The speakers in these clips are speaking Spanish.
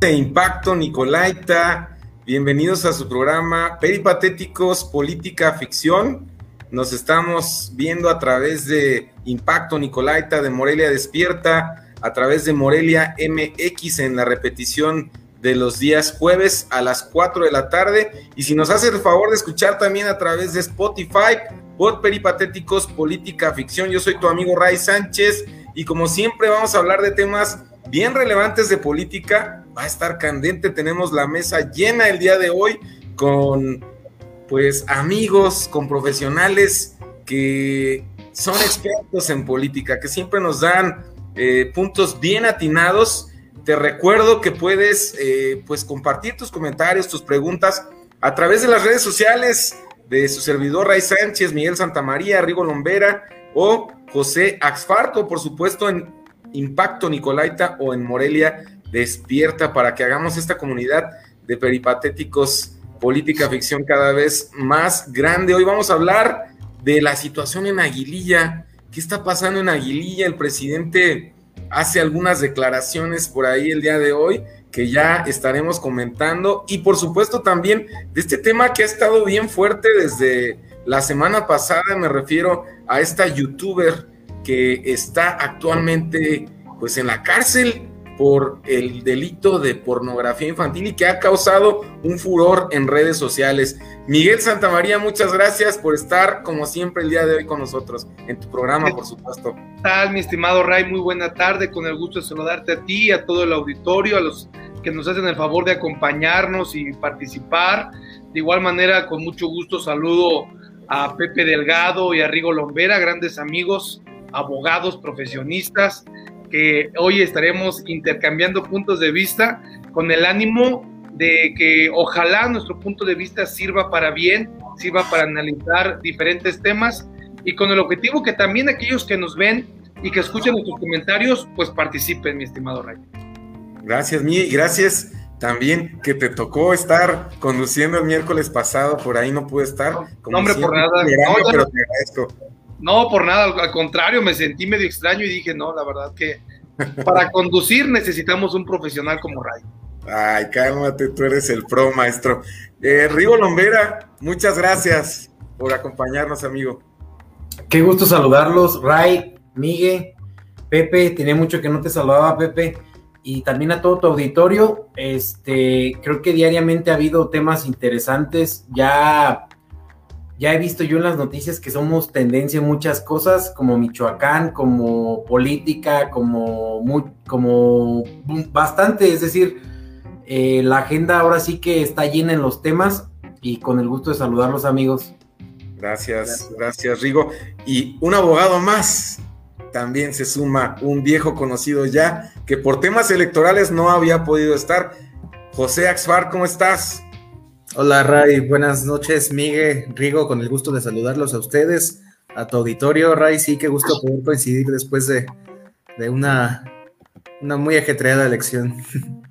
de Impacto Nicolaita. Bienvenidos a su programa Peripatéticos Política Ficción. Nos estamos viendo a través de Impacto Nicolaita de Morelia Despierta, a través de Morelia MX en la repetición de los días jueves a las 4 de la tarde. Y si nos hace el favor de escuchar también a través de Spotify, Pod Peripatéticos Política Ficción. Yo soy tu amigo Ray Sánchez y como siempre vamos a hablar de temas bien relevantes de política. Va a estar candente, tenemos la mesa llena el día de hoy con pues amigos, con profesionales que son expertos en política, que siempre nos dan eh, puntos bien atinados. Te recuerdo que puedes eh, pues compartir tus comentarios, tus preguntas a través de las redes sociales de su servidor Ray Sánchez, Miguel Santamaría, Rigo Lombera o José Axfarto, por supuesto, en Impacto Nicolaita o en Morelia Despierta para que hagamos esta comunidad de peripatéticos política ficción cada vez más grande. Hoy vamos a hablar de la situación en Aguililla. ¿Qué está pasando en Aguililla? El presidente hace algunas declaraciones por ahí el día de hoy que ya estaremos comentando y por supuesto también de este tema que ha estado bien fuerte desde la semana pasada, me refiero a esta youtuber que está actualmente pues en la cárcel por el delito de pornografía infantil y que ha causado un furor en redes sociales. Miguel Santamaría, muchas gracias por estar como siempre el día de hoy con nosotros en tu programa, por supuesto. ¿Qué tal, mi estimado Ray? Muy buena tarde, con el gusto de saludarte a ti, a todo el auditorio, a los que nos hacen el favor de acompañarnos y participar. De igual manera, con mucho gusto saludo a Pepe Delgado y a Rigo Lombera, grandes amigos abogados profesionistas que hoy estaremos intercambiando puntos de vista con el ánimo de que ojalá nuestro punto de vista sirva para bien, sirva para analizar diferentes temas y con el objetivo que también aquellos que nos ven y que escuchen nuestros comentarios, pues participen, mi estimado Ray. Gracias, Mi, gracias también que te tocó estar conduciendo el miércoles pasado, por ahí no pude estar. no, hombre, por nada. No, pero te agradezco. No, por nada, al contrario, me sentí medio extraño y dije, no, la verdad que para conducir necesitamos un profesional como Ray. Ay, cálmate, tú eres el pro, maestro. Eh, Rigo Lombera, muchas gracias por acompañarnos, amigo. Qué gusto saludarlos, Ray, Miguel, Pepe, tenía mucho que no te saludaba, Pepe, y también a todo tu auditorio. Este, creo que diariamente ha habido temas interesantes, ya ya he visto yo en las noticias que somos tendencia en muchas cosas, como Michoacán, como política, como, como bastante, es decir, eh, la agenda ahora sí que está llena en los temas y con el gusto de saludarlos amigos. Gracias, gracias, Rigo. Y un abogado más, también se suma un viejo conocido ya, que por temas electorales no había podido estar. José Axfar, ¿cómo estás? Hola Ray, buenas noches, Miguel, Rigo, con el gusto de saludarlos a ustedes, a tu auditorio, Ray, sí, qué gusto poder coincidir después de, una, una muy ajetreada elección.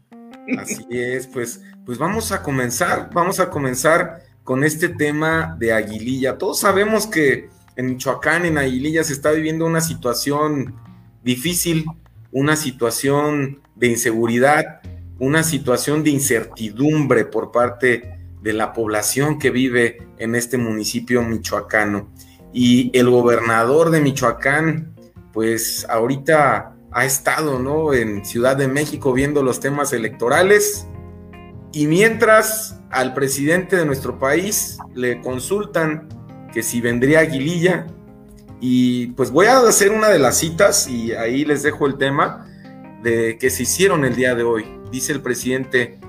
Así es, pues, pues vamos a comenzar, vamos a comenzar con este tema de Aguililla. Todos sabemos que en Michoacán, en Aguililla, se está viviendo una situación difícil, una situación de inseguridad, una situación de incertidumbre por parte de la población que vive en este municipio michoacano. Y el gobernador de Michoacán, pues ahorita ha estado, ¿no? En Ciudad de México viendo los temas electorales. Y mientras al presidente de nuestro país le consultan que si vendría Aguililla, y pues voy a hacer una de las citas y ahí les dejo el tema de que se hicieron el día de hoy. Dice el presidente,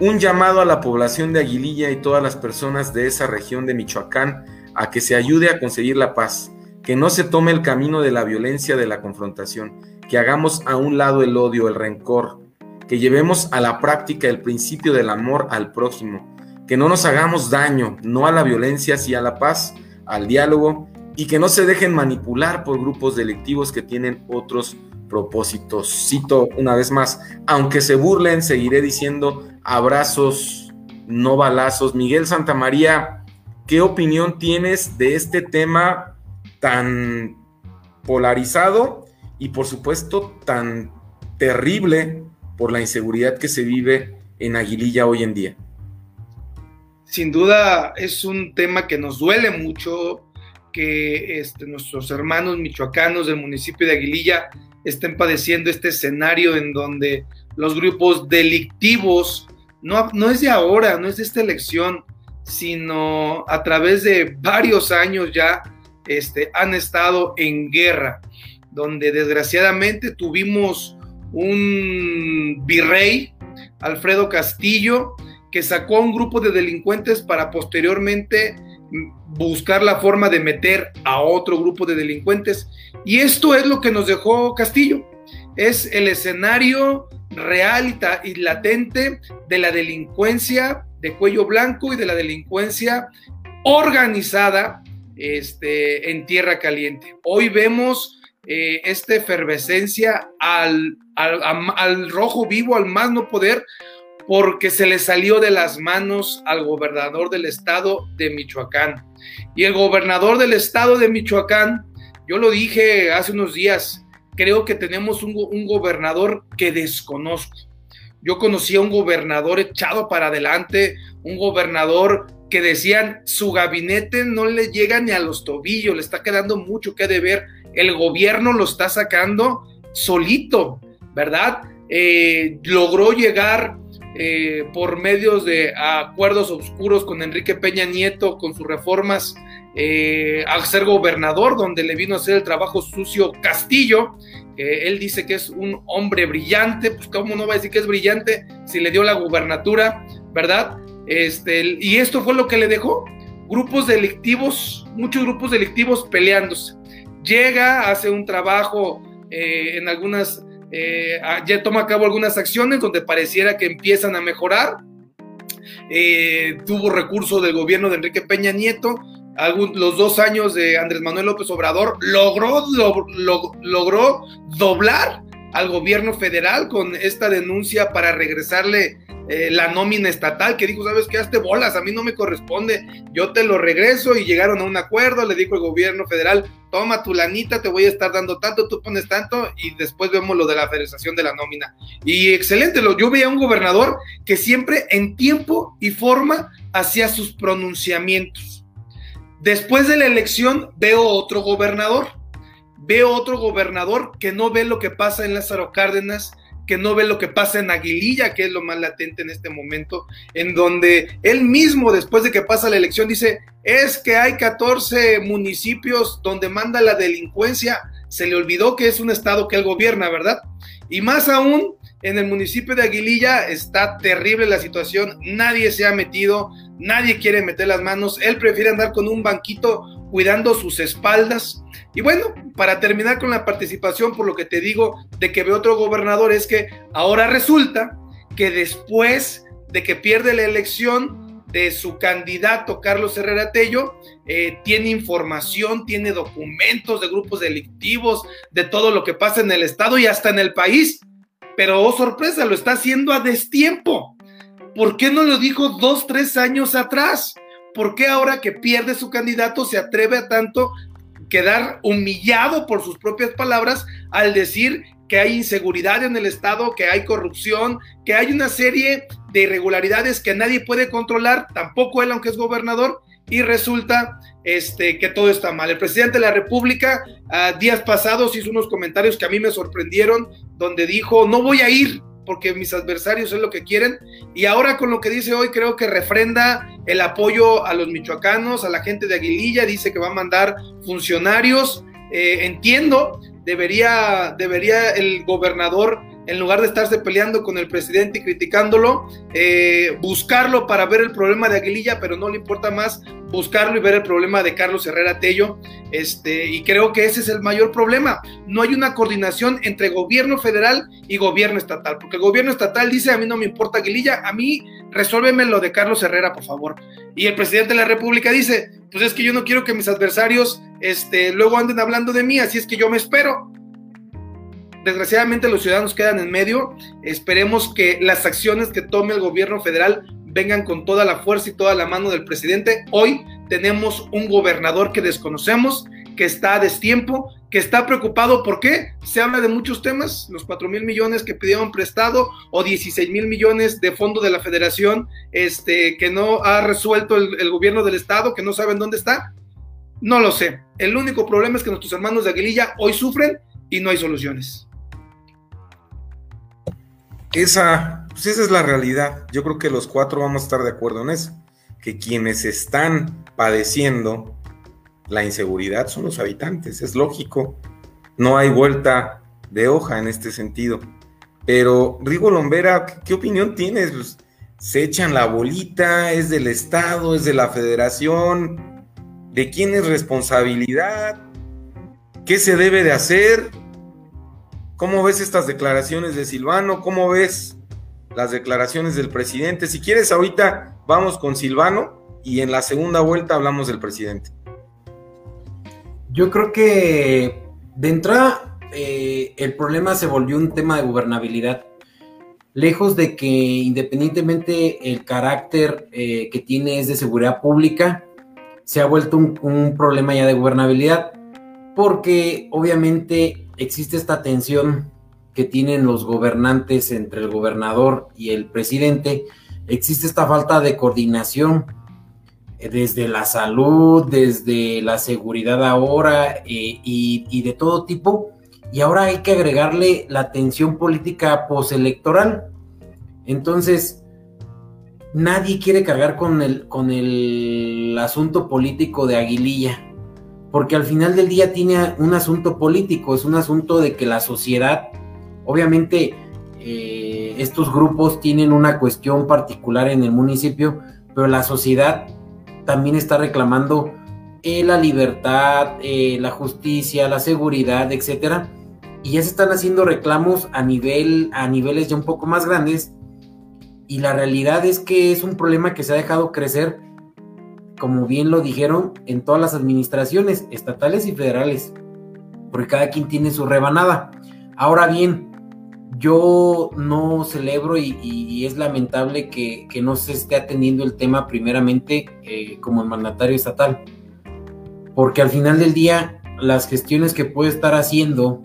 un llamado a la población de Aguililla y todas las personas de esa región de Michoacán a que se ayude a conseguir la paz, que no se tome el camino de la violencia, de la confrontación, que hagamos a un lado el odio, el rencor, que llevemos a la práctica el principio del amor al prójimo, que no nos hagamos daño, no a la violencia, sino a la paz, al diálogo, y que no se dejen manipular por grupos delictivos que tienen otros propósitos. Cito una vez más, aunque se burlen, seguiré diciendo abrazos, no balazos. Miguel Santamaría, ¿qué opinión tienes de este tema tan polarizado y por supuesto tan terrible por la inseguridad que se vive en Aguililla hoy en día? Sin duda es un tema que nos duele mucho que este, nuestros hermanos michoacanos del municipio de Aguililla estén padeciendo este escenario en donde los grupos delictivos, no, no es de ahora, no es de esta elección, sino a través de varios años ya este, han estado en guerra, donde desgraciadamente tuvimos un virrey, Alfredo Castillo, que sacó a un grupo de delincuentes para posteriormente buscar la forma de meter a otro grupo de delincuentes. Y esto es lo que nos dejó Castillo. Es el escenario real y latente de la delincuencia de cuello blanco y de la delincuencia organizada este, en tierra caliente. Hoy vemos eh, esta efervescencia al, al, rojo vivo, al más no poder, porque se le salió de las manos al gobernador del estado de Michoacán. Y el gobernador del estado de Michoacán, yo lo dije hace unos días, creo que tenemos un, gobernador que desconozco. Yo conocí a un gobernador echado para adelante, un gobernador que decían su gabinete no le llega ni a los tobillos, le está quedando mucho que deber, el gobierno lo está sacando solito, ¿verdad? Eh, logró llegar eh, por medios de acuerdos oscuros con Enrique Peña Nieto, con sus reformas, eh, a ser gobernador, donde le vino a hacer el trabajo sucio Castillo. él dice que es un hombre brillante, pues cómo no va a decir que es brillante si le dio la gubernatura, ¿verdad? Este, y esto fue lo que le dejó. Grupos delictivos, muchos grupos delictivos peleándose. Llega, hace un trabajo eh, en algunas, eh, ya toma a cabo algunas acciones donde pareciera que empiezan a mejorar. Eh, tuvo recurso del gobierno de Enrique Peña Nieto, los dos años de Andrés Manuel López Obrador, logró, logró doblar al gobierno federal con esta denuncia para regresarle eh, la nómina estatal, que dijo, sabes qué, hazte bolas, a mí no me corresponde, yo te lo regreso y llegaron a un acuerdo, le dijo el gobierno federal, toma tu lanita, te voy a estar dando tanto, tú pones tanto y después vemos lo de la federación de la nómina. Y excelente, yo veía un gobernador que siempre en tiempo y forma hacía sus pronunciamientos. Después de la elección veo otro gobernador, veo otro gobernador que no ve lo que pasa en Lázaro Cárdenas, que no ve lo que pasa en Aguililla, que es lo más latente en este momento, en donde él mismo, después de que pasa la elección, dice, es que hay 14 municipios donde manda la delincuencia, se le olvidó que es un estado que él gobierna, ¿verdad? Y más aún, en el municipio de Aguililla está terrible la situación, nadie se ha metido, nadie quiere meter las manos, él prefiere andar con un banquito cuidando sus espaldas. Y bueno, para terminar con la participación, por lo que te digo de que ve otro gobernador, es que ahora resulta que después de que pierde la elección de su candidato Carlos Herrera Tello, eh, tiene información, tiene documentos de grupos delictivos, de todo lo que pasa en el estado y hasta en el país. Pero, oh sorpresa, lo está haciendo a destiempo. ¿Por qué no lo dijo dos, tres años atrás? ¿por qué ahora que pierde su candidato se atreve a tanto quedar humillado por sus propias palabras al decir que hay inseguridad en el Estado, que hay corrupción, que hay una serie de irregularidades que nadie puede controlar, tampoco él aunque es gobernador, y resulta este, que todo está mal. El presidente de la República días pasados hizo unos comentarios que a mí me sorprendieron, donde dijo, no voy a ir porque mis adversarios es lo que quieren. Y ahora con lo que dice hoy, creo que refrenda el apoyo a los michoacanos, a la gente de Aguililla, dice que va a mandar funcionarios. Eh, entiendo, debería, debería el gobernador en lugar de estarse peleando con el presidente y criticándolo, eh, buscarlo para ver el problema de Aguililla, pero no le importa más buscarlo y ver el problema de Carlos Herrera Tello. Este, y creo que ese es el mayor problema. No hay una coordinación entre gobierno federal y gobierno estatal, porque el gobierno estatal dice, a mí no me importa Aguililla, a mí resuélveme lo de Carlos Herrera, por favor. Y el presidente de la República dice, pues es que yo no quiero que mis adversarios este, luego anden hablando de mí, así es que yo me espero desgraciadamente los ciudadanos quedan en medio. Esperemos que las acciones que tome el gobierno federal vengan con toda la fuerza y toda la mano del presidente. Hoy tenemos un gobernador que desconocemos, que está a destiempo, que está preocupado, ¿por qué? Se habla de muchos temas, los 4 mil millones que pidieron prestado o 16 mil millones de fondo de la federación este, que no ha resuelto el, el gobierno del estado, que no saben dónde está. No lo sé. El único problema es que nuestros hermanos de Aguililla hoy sufren y no hay soluciones. Esa, pues esa es la realidad. Yo creo que los cuatro vamos a estar de acuerdo en eso. Que quienes están padeciendo la inseguridad son los habitantes, es lógico. No hay vuelta de hoja en este sentido. Pero, Rigo Lombera, ¿qué opinión tienes? Pues, se echan la bolita, es del Estado, es de la Federación. ¿De quién es responsabilidad? ¿Qué se debe de hacer? ¿Cómo ves estas declaraciones de Silvano? ¿Cómo ves las declaraciones del presidente? Si quieres, ahorita vamos con Silvano y en la segunda vuelta hablamos del presidente. Yo creo que de entrada eh, el problema se volvió un tema de gobernabilidad. Lejos de que independientemente el carácter eh, que tiene es de seguridad pública, se ha vuelto un, un, problema ya de gobernabilidad, porque obviamente existe esta tensión que tienen los gobernantes entre el gobernador y el presidente, existe esta falta de coordinación desde la salud, desde la seguridad ahora eh, y, y, de todo tipo. Y ahora hay que agregarle la tensión política postelectoral. Entonces, nadie quiere cargar con el, con el asunto político de Aguililla, porque al final del día tiene un asunto político, es un asunto de que la sociedad, obviamente, eh, estos grupos tienen una cuestión particular en el municipio, pero la sociedad también está reclamando eh, la libertad, eh, la justicia, la seguridad, etcétera. Y ya se están haciendo reclamos a nivel, a niveles ya un poco más grandes. Y la realidad es que es un problema que se ha dejado crecer, como bien lo dijeron, en todas las administraciones estatales y federales, porque cada quien tiene su rebanada. Ahora bien, yo no celebro y, es lamentable que, que, no se esté atendiendo el tema primeramente eh, como el mandatario estatal, porque al final del día las gestiones que puede estar haciendo,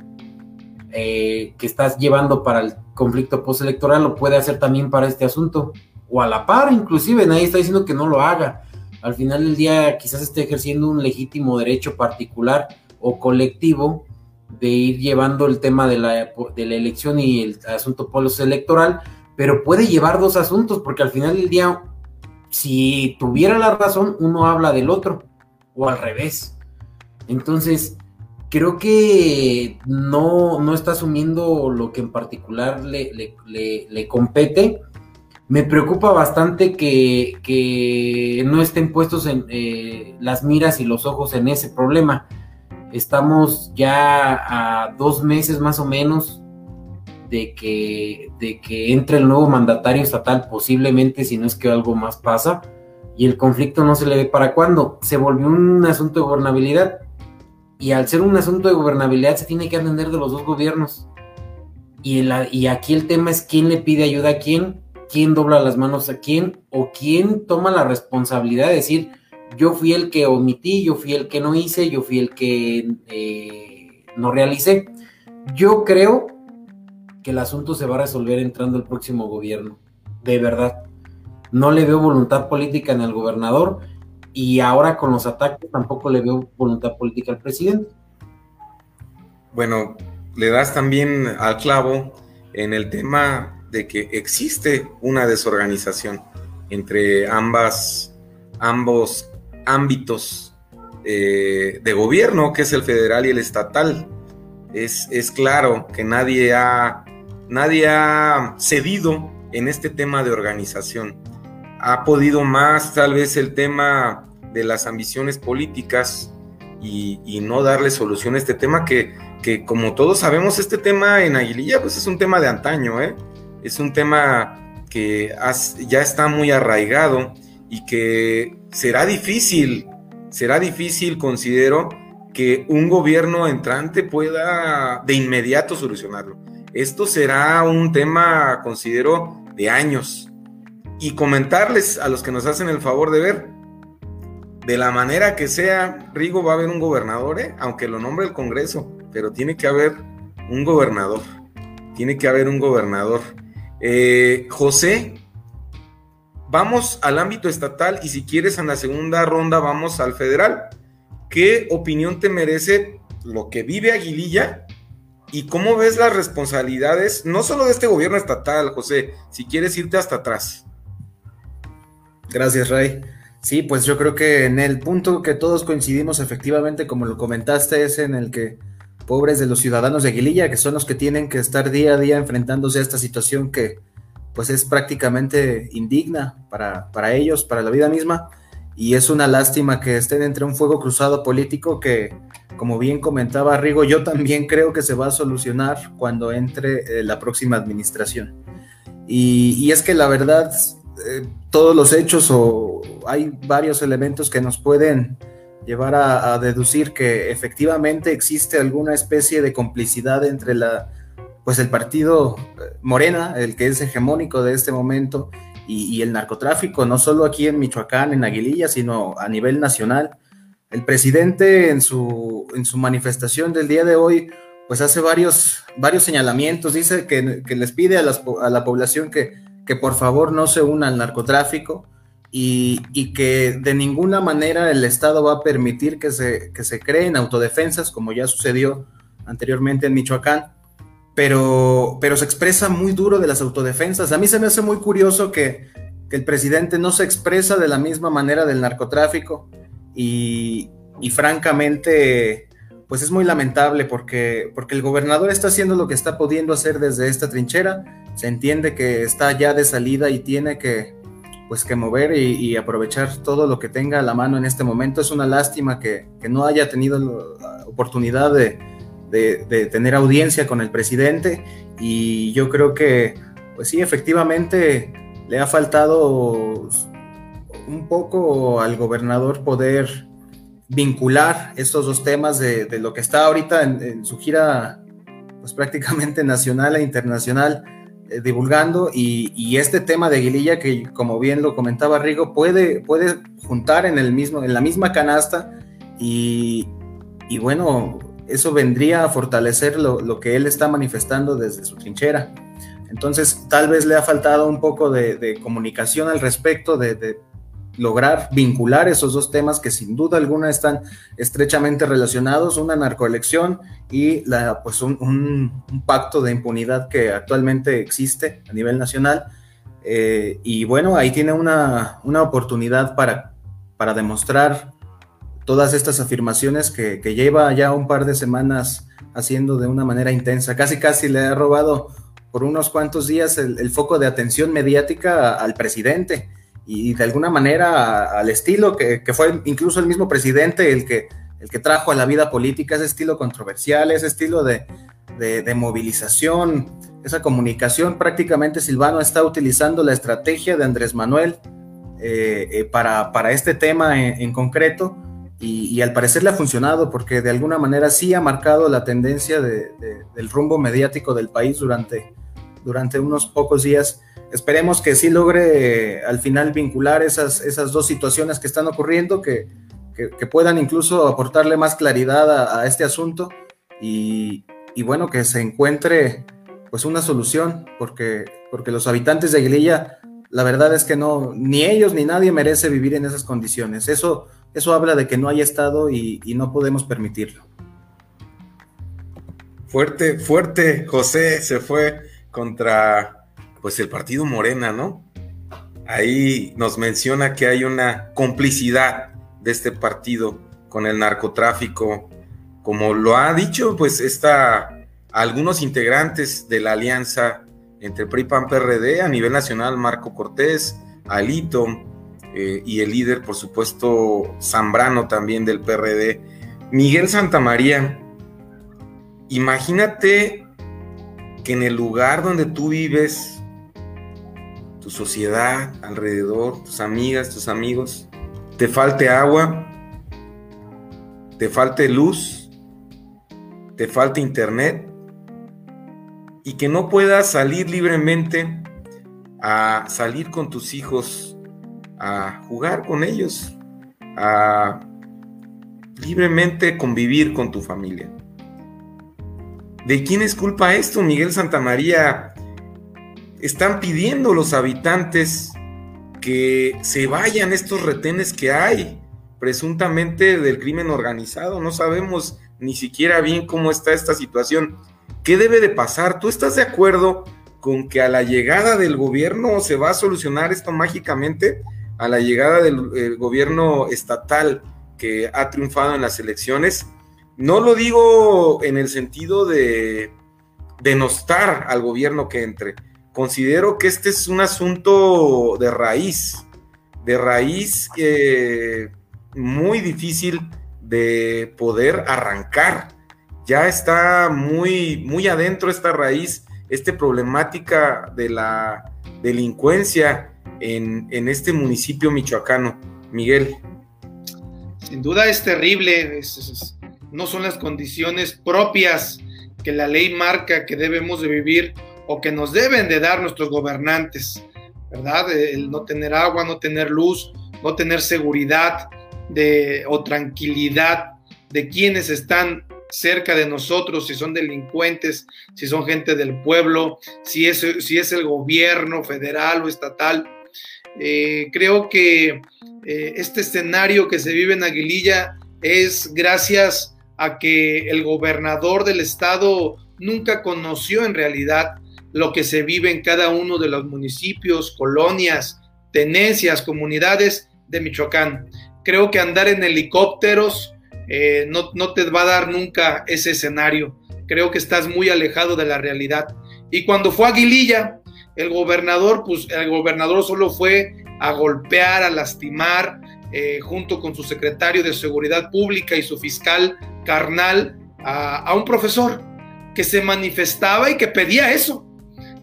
eh, que estás llevando para el conflicto postelectoral, lo puede hacer también para este asunto, o a la par inclusive, nadie está diciendo que no lo haga. Al final del día quizás esté ejerciendo un legítimo derecho particular o colectivo de ir llevando el tema de la, de la elección y el asunto electoral, pero puede llevar dos asuntos, porque al final del día, si tuviera la razón, uno habla del otro, o al revés. Entonces, creo que no, no está asumiendo lo que en particular le, le, le, le compete. Me preocupa bastante que, no estén puestos en eh, las miras y los ojos en ese problema Estamos ya a dos meses más o menos de que, entre el nuevo mandatario estatal, posiblemente, si no es que algo más pasa, y el conflicto no se le ve para cuándo. Se volvió un asunto de gobernabilidad, y al ser un asunto de gobernabilidad se tiene que atender de los dos gobiernos. Y, y aquí el tema es quién le pide ayuda a quién, quién dobla las manos a quién, o quién toma la responsabilidad de decir, yo fui el que omití, yo fui el que no hice, yo fui el que eh, no realicé. Yo creo que el asunto se va a resolver entrando el próximo gobierno, de verdad. No le veo voluntad política en el gobernador y ahora con los ataques tampoco le veo voluntad política al presidente. Bueno, le das también al clavo en el tema de que existe una desorganización entre ambas, ambos ámbitos eh, de gobierno, que es el federal y el estatal. Es, es claro que nadie ha, nadie ha cedido en este tema de organización. Ha podido más tal vez el tema de las ambiciones políticas y, y, no darle solución a este tema que, que, como todos sabemos, este tema en Aguililla pues es un tema de antaño, ¿eh? Es un tema que ya está muy arraigado y que será difícil, será difícil, considero, que un gobierno entrante pueda de inmediato solucionarlo. Esto será un tema, considero, de años. Y comentarles a los que nos hacen el favor de ver, de la manera que sea, Rigo va a haber un gobernador, ¿eh? aunque lo nombre el Congreso. pero tiene que haber un gobernador. Tiene que haber un gobernador. Eh, José, vamos al ámbito estatal y si quieres en la segunda ronda vamos al federal. ¿Qué opinión te merece lo que vive Aguililla y cómo ves las responsabilidades, no solo de este gobierno estatal, José, si quieres irte hasta atrás? Gracias, Ray. Sí, pues yo creo que en el punto que todos coincidimos efectivamente, como lo comentaste, es en el que pobres de los ciudadanos de Aguililla, que son los que tienen que estar día a día enfrentándose a esta situación que pues es prácticamente indigna para, para ellos, para la vida misma, y es una lástima que estén entre un fuego cruzado político que, como bien comentaba Rigo, yo también creo que se va a solucionar cuando entre eh, la próxima administración. Y, es que la verdad, eh, todos los hechos o hay varios elementos que nos pueden llevar a, deducir que efectivamente existe alguna especie de complicidad entre la, pues el partido eh, Morena, el que es hegemónico de este momento, y, el narcotráfico, no solo aquí en Michoacán, en Aguililla, sino a nivel nacional. El presidente en su, en su manifestación del día de hoy, pues hace varios, varios señalamientos, dice que, les pide a, a la población que, que por favor no se una al narcotráfico, y, que de ninguna manera el Estado va a permitir que se, que se creen autodefensas, como ya sucedió anteriormente en Michoacán, pero, pero se expresa muy duro de las autodefensas. A mí se me hace muy curioso que, el presidente no se expresa de la misma manera del narcotráfico y, y francamente pues es muy lamentable porque, porque el gobernador está haciendo lo que está pudiendo hacer desde esta trinchera, se entiende que está ya de salida y tiene que, pues que mover y, aprovechar todo lo que tenga a la mano en este momento. Es una lástima que, no haya tenido la oportunidad de, tener audiencia con el presidente y yo creo que, pues sí, efectivamente le ha faltado un poco al gobernador poder vincular estos dos temas de, lo que está ahorita en, en su gira, pues prácticamente nacional e internacional divulgando y, este tema de Aguililla que como bien lo comentaba Rigo puede, puede juntar en, el mismo, en la misma canasta y, bueno, eso vendría a fortalecer lo, que él está manifestando desde su trinchera. Entonces, tal vez le ha faltado un poco de, comunicación al respecto, de, lograr vincular esos dos temas que sin duda alguna están estrechamente relacionados, una narcoelección y la, pues un, pacto de impunidad que actualmente existe a nivel nacional. Eh, y bueno, ahí tiene una, oportunidad para, para demostrar todas estas afirmaciones que, lleva ya un par de semanas haciendo de una manera intensa. Casi, casi le ha robado por unos cuantos días el foco de atención mediática al presidente y de alguna manera al estilo que, fue incluso el mismo presidente el que, el que trajo a la vida política, ese estilo controversial, ese estilo de, movilización, esa comunicación. Prácticamente Silvano está utilizando la estrategia de Andrés Manuel eh, eh, para, para, este tema en, concreto y, al parecer le ha funcionado porque de alguna manera sí ha marcado la tendencia del rumbo mediático del país durante, durante unos pocos días Esperemos que sí logre al final vincular esas, esas dos situaciones que están ocurriendo, que, puedan incluso aportarle más claridad a, este asunto y, bueno, que se encuentre pues una solución, porque, porque los habitantes de Aguililla, la verdad es que no, ni ellos ni nadie merece vivir en esas condiciones. Eso, eso habla de que no hay Estado y, y no podemos permitirlo. Fuerte, fuerte, José se fue contra pues el partido Morena, ¿no? Ahí nos menciona que hay una complicidad de este partido con el narcotráfico, como lo ha dicho, pues está algunos integrantes de la alianza entre PRI PAN PRD a nivel nacional, Marco Cortés, Alito eh, y el líder, por supuesto, Zambrano también del PRD, Miguel Santamaría. Imagínate que en el lugar donde tú vives, sociedad alrededor, tus amigas, tus amigos, te falte agua, te falte luz, te falte internet y que no puedas salir libremente a salir con tus hijos, a jugar con ellos, a libremente convivir con tu familia. ¿De quién es culpa esto, Miguel Santamaría? Están pidiendo los habitantes que se vayan estos retenes que hay, presuntamente del crimen organizado. No sabemos ni siquiera bien cómo está esta situación. ¿Qué debe de pasar? ¿Tú estás de acuerdo con que a la llegada del gobierno se va a solucionar esto mágicamente? A la llegada del gobierno estatal que ha triunfado en las elecciones. No lo digo en el sentido de denostar al gobierno que entre, considero que este es un asunto de raíz, de raíz eh, muy difícil de poder arrancar. Ya está muy, muy adentro esta raíz, esta problemática de la delincuencia en, en este municipio michoacano. Miguel. Sin duda es terrible, no son las condiciones propias que la ley marca que debemos de vivir o que nos deben de dar nuestros gobernantes, ¿verdad? El no tener agua, no tener luz, no tener seguridad de, o tranquilidad de quienes están cerca de nosotros, si son delincuentes, si son gente del pueblo, si es, si es el gobierno federal o estatal. Eh, creo que eh, este escenario que se vive en Aguililla es gracias a que el gobernador del estado nunca conoció en realidad lo que se vive en cada uno de los municipios, colonias, tenencias, comunidades de Michoacán. Creo que andar en helicópteros eh, no, no te va a dar nunca ese escenario. Creo que estás muy alejado de la realidad. Y cuando fue Aguililla, el gobernador, pues el gobernador solo fue a golpear, a lastimar, eh, junto con su secretario de Seguridad Pública y su fiscal carnal, a un profesor que se manifestaba y que pedía eso,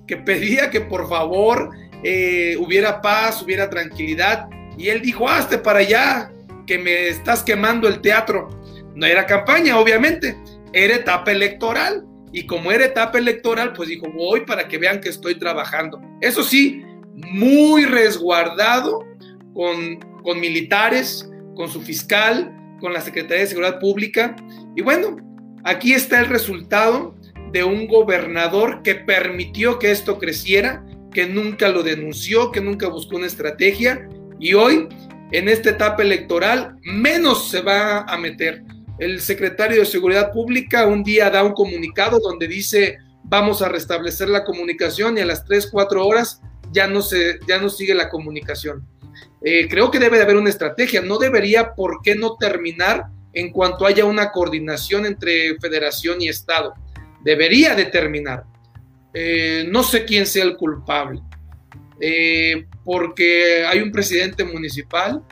que pedía que por favor eh, hubiera paz, hubiera tranquilidad. Y él dijo, hazte para allá, que me estás quemando el teatro. No era campaña, obviamente, era etapa electoral. Y como era etapa electoral, pues dijo, voy para que vean que estoy trabajando. Eso sí, muy resguardado con, con militares, con su fiscal, con la Secretaría de Seguridad Pública. Y bueno, aquí está el resultado de un gobernador que permitió que esto creciera, que nunca lo denunció, que nunca buscó una estrategia y hoy, en esta etapa electoral, menos se va a meter. El secretario de Seguridad Pública un día da un comunicado donde dice vamos a restablecer la comunicación y a las 3, 4 horas ya no, se, ya no sigue la comunicación. Eh, creo que debe de haber una estrategia, no debería por qué no terminar en cuanto haya una coordinación entre federación y Estado debería determinar. Eh, no sé quién sea el culpable, eh, porque hay un presidente municipal,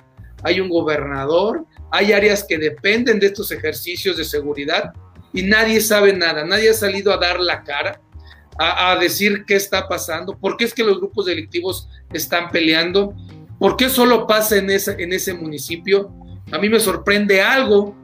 hay un gobernador, hay áreas que dependen de estos ejercicios de seguridad y nadie sabe nada, nadie ha salido a dar la cara, a, decir qué está pasando, por qué es que los grupos delictivos están peleando, por qué solo pasa en, en ese municipio. A mí me sorprende algo,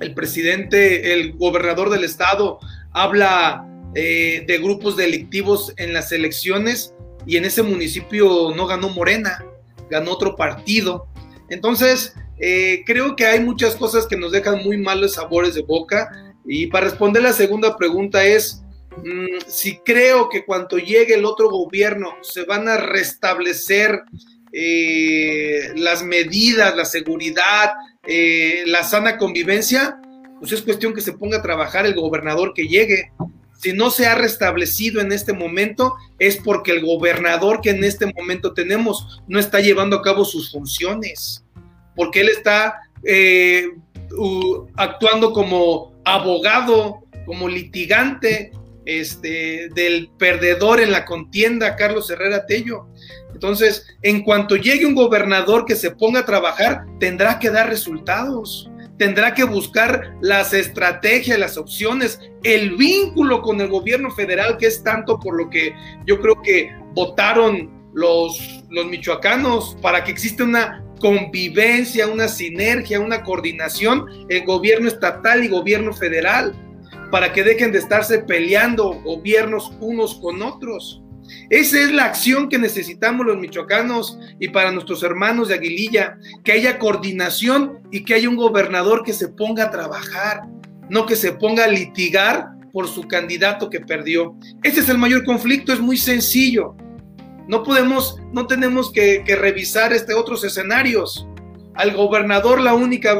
el presidente, el gobernador del estado habla eh, de grupos delictivos en las elecciones y en ese municipio no ganó Morena, ganó otro partido. Entonces, eh, creo que hay muchas cosas que nos dejan muy malos sabores de boca. Y para responder la segunda pregunta es, mm, si creo que cuando llegue el otro gobierno se van a restablecer eh, las medidas, la seguridad, la sana convivencia, pues es cuestión que se ponga a trabajar el gobernador que llegue. Si no se ha restablecido en este momento, es porque el gobernador que en este momento tenemos no está llevando a cabo sus funciones, porque él está eh, actuando como abogado, como litigante este, del perdedor en la contienda, Carlos Herrera Tello. Entonces, en cuanto llegue un gobernador que se ponga a trabajar, tendrá que dar resultados tendrá que buscar las estrategias, las opciones, el vínculo con el gobierno federal, que es tanto por lo que yo creo que votaron los, los michoacanos, para que exista una convivencia, una sinergia, una coordinación, el gobierno estatal y gobierno federal, para que dejen de estarse peleando gobiernos unos con otros. Esa es la acción que necesitamos los michoacanos y para nuestros hermanos de Aguililla, que haya coordinación y que haya un gobernador que se ponga a trabajar, no que se ponga a litigar por su candidato que perdió. Ese es el mayor conflicto, es muy sencillo. No podemos, no tenemos que, que revisar este otros escenarios. Al gobernador la única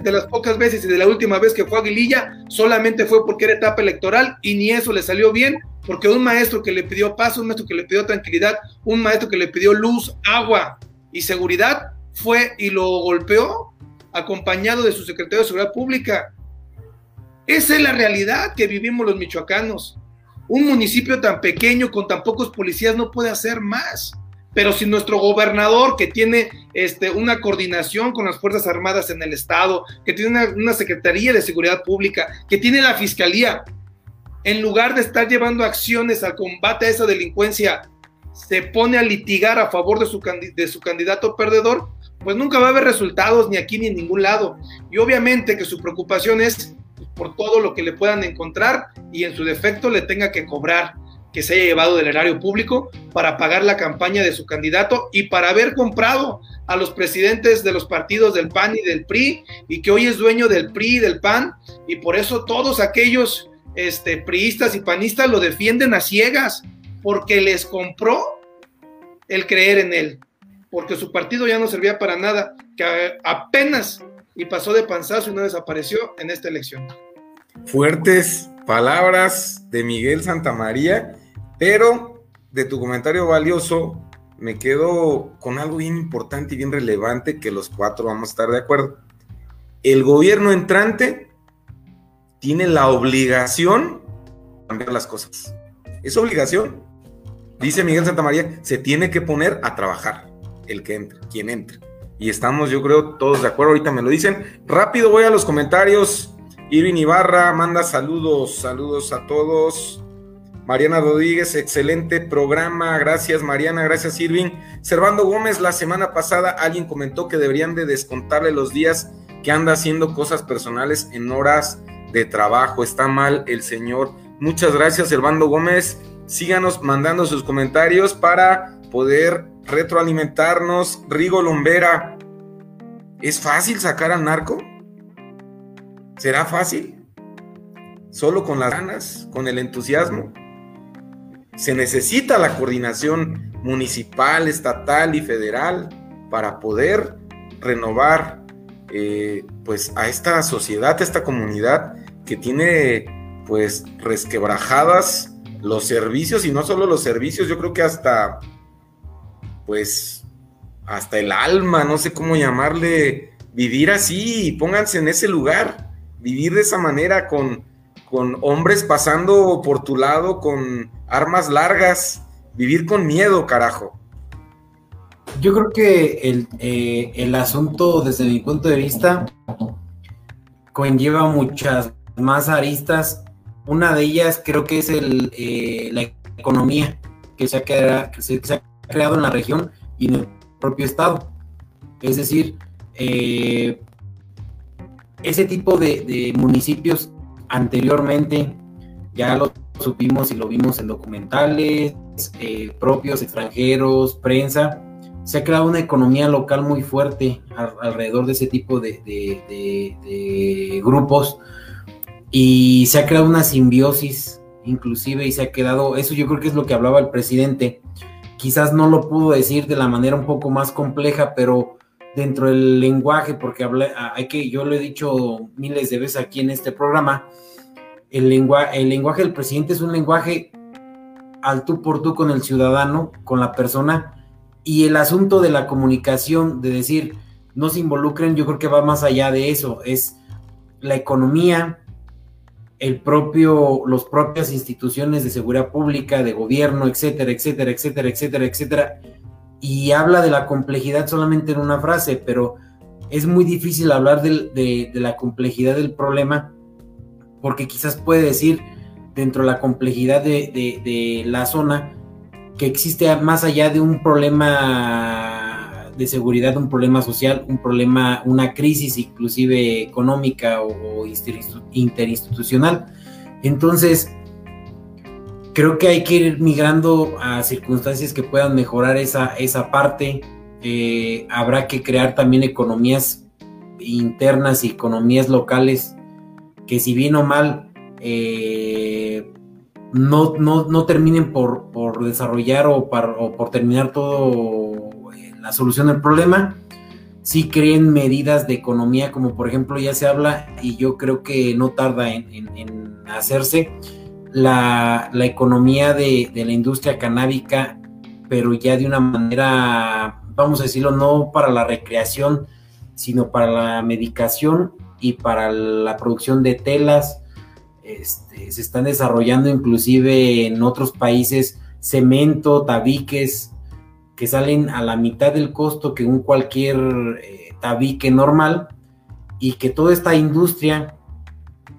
de las pocas veces y de la última vez que fue a Aguililla, solamente fue porque era etapa electoral y ni eso le salió bien, porque un maestro que le pidió paz, un maestro que le pidió tranquilidad, un maestro que le pidió luz, agua y seguridad, fue y lo golpeó acompañado de su secretario de Seguridad Pública. Esa es la realidad que vivimos los michoacanos. Un municipio tan pequeño con tan pocos policías no puede hacer más. Pero si nuestro gobernador, que tiene este, una coordinación con las Fuerzas Armadas en el Estado, que tiene una, Secretaría de Seguridad Pública, que tiene la Fiscalía, en lugar de estar llevando acciones al combate a esa delincuencia, se pone a litigar a favor de su, de su candidato perdedor, pues nunca va a haber resultados ni aquí ni en ningún lado. Y obviamente que su preocupación es por todo lo que le puedan encontrar y en su defecto le tenga que cobrar que se haya llevado del erario público para pagar la campaña de su candidato y para haber comprado a los presidentes de los partidos del PAN y del PRI y que hoy es dueño del PRI y del PAN y por eso todos aquellos este, priistas y panistas lo defienden a ciegas porque les compró el creer en él, porque su partido ya no servía para nada, que apenas y pasó de panzazo y no desapareció en esta elección. Fuertes palabras de Miguel Santamaría pero de tu comentario valioso, me quedo con algo bien importante y bien relevante que los cuatro vamos a estar de acuerdo. El gobierno entrante tiene la obligación de cambiar las cosas. Es obligación. Dice Miguel Santamaría, se tiene que poner a trabajar el que entre, quien entre. Y estamos, yo creo, todos de acuerdo. Ahorita me lo dicen. Rápido voy a los comentarios. Irving Ibarra manda saludos, saludos a todos. Mariana Rodríguez, excelente programa. Gracias, Mariana. Gracias, Irving. Servando Gómez, la semana pasada alguien comentó que deberían de descontarle los días que anda haciendo cosas personales en horas de trabajo. Está mal el señor. Muchas gracias, Servando Gómez. Síganos mandando sus comentarios para poder retroalimentarnos. Rigo Lombera, ¿es fácil sacar al narco? ¿Será fácil? ¿Solo con las ganas? ¿Con el entusiasmo? Se necesita la coordinación municipal, estatal y federal para poder renovar eh, pues a esta sociedad, a esta comunidad que tiene pues resquebrajadas los servicios y no solo los servicios, yo creo que hasta pues hasta el alma, no sé cómo llamarle, vivir así, pónganse en ese lugar, vivir de esa manera con con hombres pasando por tu lado con armas largas, vivir con miedo, carajo. Yo creo que el, eh, el asunto, desde mi punto de vista, conlleva muchas más aristas. Una de ellas creo que es el, eh, la economía que se, ha creado, en la región y en el propio estado. Es decir, eh, ese tipo de municipios anteriormente, ya lo supimos y lo vimos en documentales eh, propios, extranjeros, prensa, se ha creado una economía local muy fuerte alrededor de ese tipo de, grupos y se ha creado una simbiosis inclusive y se ha quedado, eso yo creo que es lo que hablaba el presidente, quizás no lo pudo decir de la manera un poco más compleja, pero dentro del lenguaje, porque hablé, hay que, yo lo he dicho miles de veces aquí en este programa, el, el lenguaje del presidente es un lenguaje al tú por tú con el ciudadano, con la persona, y el asunto de la comunicación, de decir, no se involucren, yo creo que va más allá de eso, es la economía, el propio, los propias instituciones de seguridad pública, de gobierno, etcétera, etcétera, etcétera, etcétera, etcétera, y habla de la complejidad solamente en una frase, pero es muy difícil hablar de, la complejidad del problema porque quizás puede decir dentro de la complejidad de, la zona que existe más allá de un problema de seguridad, un problema social, un problema, una crisis inclusive económica o interinstitucional. Entonces, creo que hay que ir migrando a circunstancias que puedan mejorar esa, esa parte. Eh, habrá que crear también economías internas y economías locales que si bien o mal eh, no, no, terminen por, desarrollar o, por terminar todo eh, la solución del problema. Sí creen medidas de economía, como por ejemplo ya se habla, y yo creo que no tarda en, hacerse, la, economía de, de la industria canábica, pero ya de una manera, vamos a decirlo, no para la recreación, sino para la medicación y para la producción de telas, este, se están desarrollando inclusive en otros países cemento, tabiques que salen a la mitad del costo que un cualquier eh, tabique normal y que toda esta industria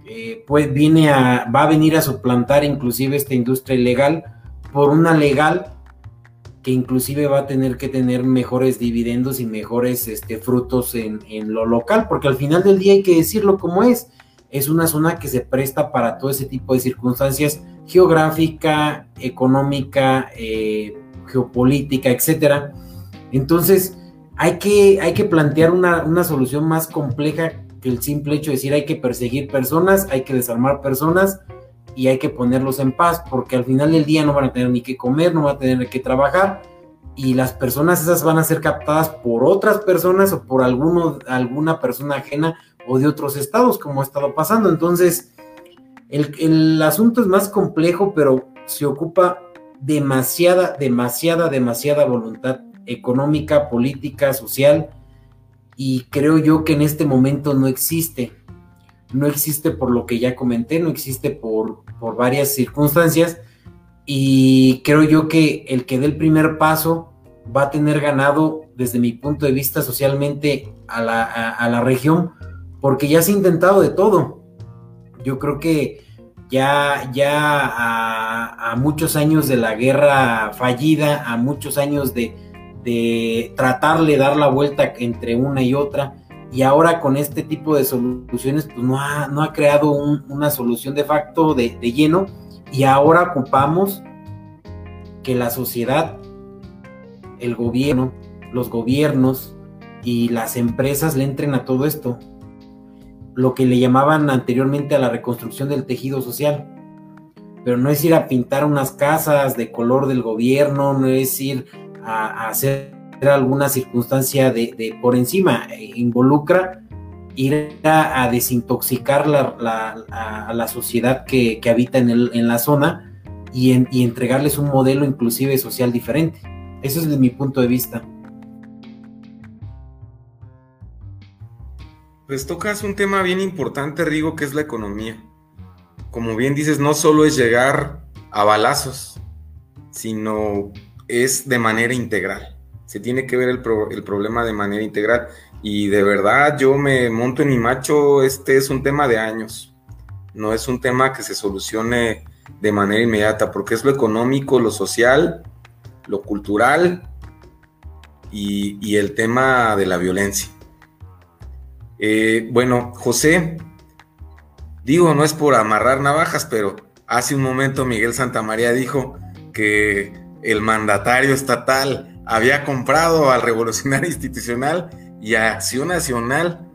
eh, pues viene a, va a venir a suplantar inclusive esta industria ilegal por una legal que inclusive va a tener que tener mejores dividendos y mejores este, frutos en, en lo local, porque al final del día hay que decirlo como es, es una zona que se presta para todo ese tipo de circunstancias geográfica, económica, eh, geopolítica, etcétera. Entonces, hay que, hay que plantear una, una, solución más compleja el simple hecho de decir hay que perseguir personas, hay que desarmar personas y hay que ponerlos en paz, porque al final del día no van a tener ni que comer, no van a tener que trabajar y las personas esas van a ser captadas por otras personas o por alguno, alguna persona ajena o de otros estados, como ha estado pasando. Entonces, el, asunto es más complejo, pero se ocupa demasiada, demasiada, demasiada voluntad económica, política, social, y creo yo que en este momento no existe. No existe por lo que ya comenté, no existe por, por varias circunstancias, y creo yo que el que dé el primer paso va a tener ganado, desde mi punto de vista, socialmente a la, a la región, porque ya se ha intentado de todo. Yo creo que ya, ya a, muchos años de la guerra fallida, a muchos años de, de tratarle dar la vuelta entre una y otra, y ahora con este tipo de soluciones, pues no ha, no ha creado una solución de facto de, de lleno, y ahora ocupamos que la sociedad, el gobierno, los gobiernos y las empresas le entren a todo esto. Lo que le llamaban anteriormente a la reconstrucción del tejido social. Pero no es ir a pintar unas casas de color del gobierno, no es ir a, hacer alguna circunstancia de, por encima, e involucra ir a, desintoxicar a, la sociedad que, habita en, la zona y, y entregarles un modelo inclusive social diferente. Eso es de mi punto de vista. Pues tocas un tema bien importante, Rigo, que es la economía. Como bien dices, no solo es llegar a balazos, sino es de manera integral. Se tiene que ver el, problema de manera integral. Y de verdad yo me monto en mi macho, este es un tema de años. No es un tema que se solucione de manera inmediata, porque es lo económico, lo social, lo cultural y el tema de la violencia. Eh, bueno, José, digo, no es por amarrar navajas, pero hace un momento Miguel Santamaría dijo que el mandatario estatal había comprado al revolucionario institucional y a Acción Nacional.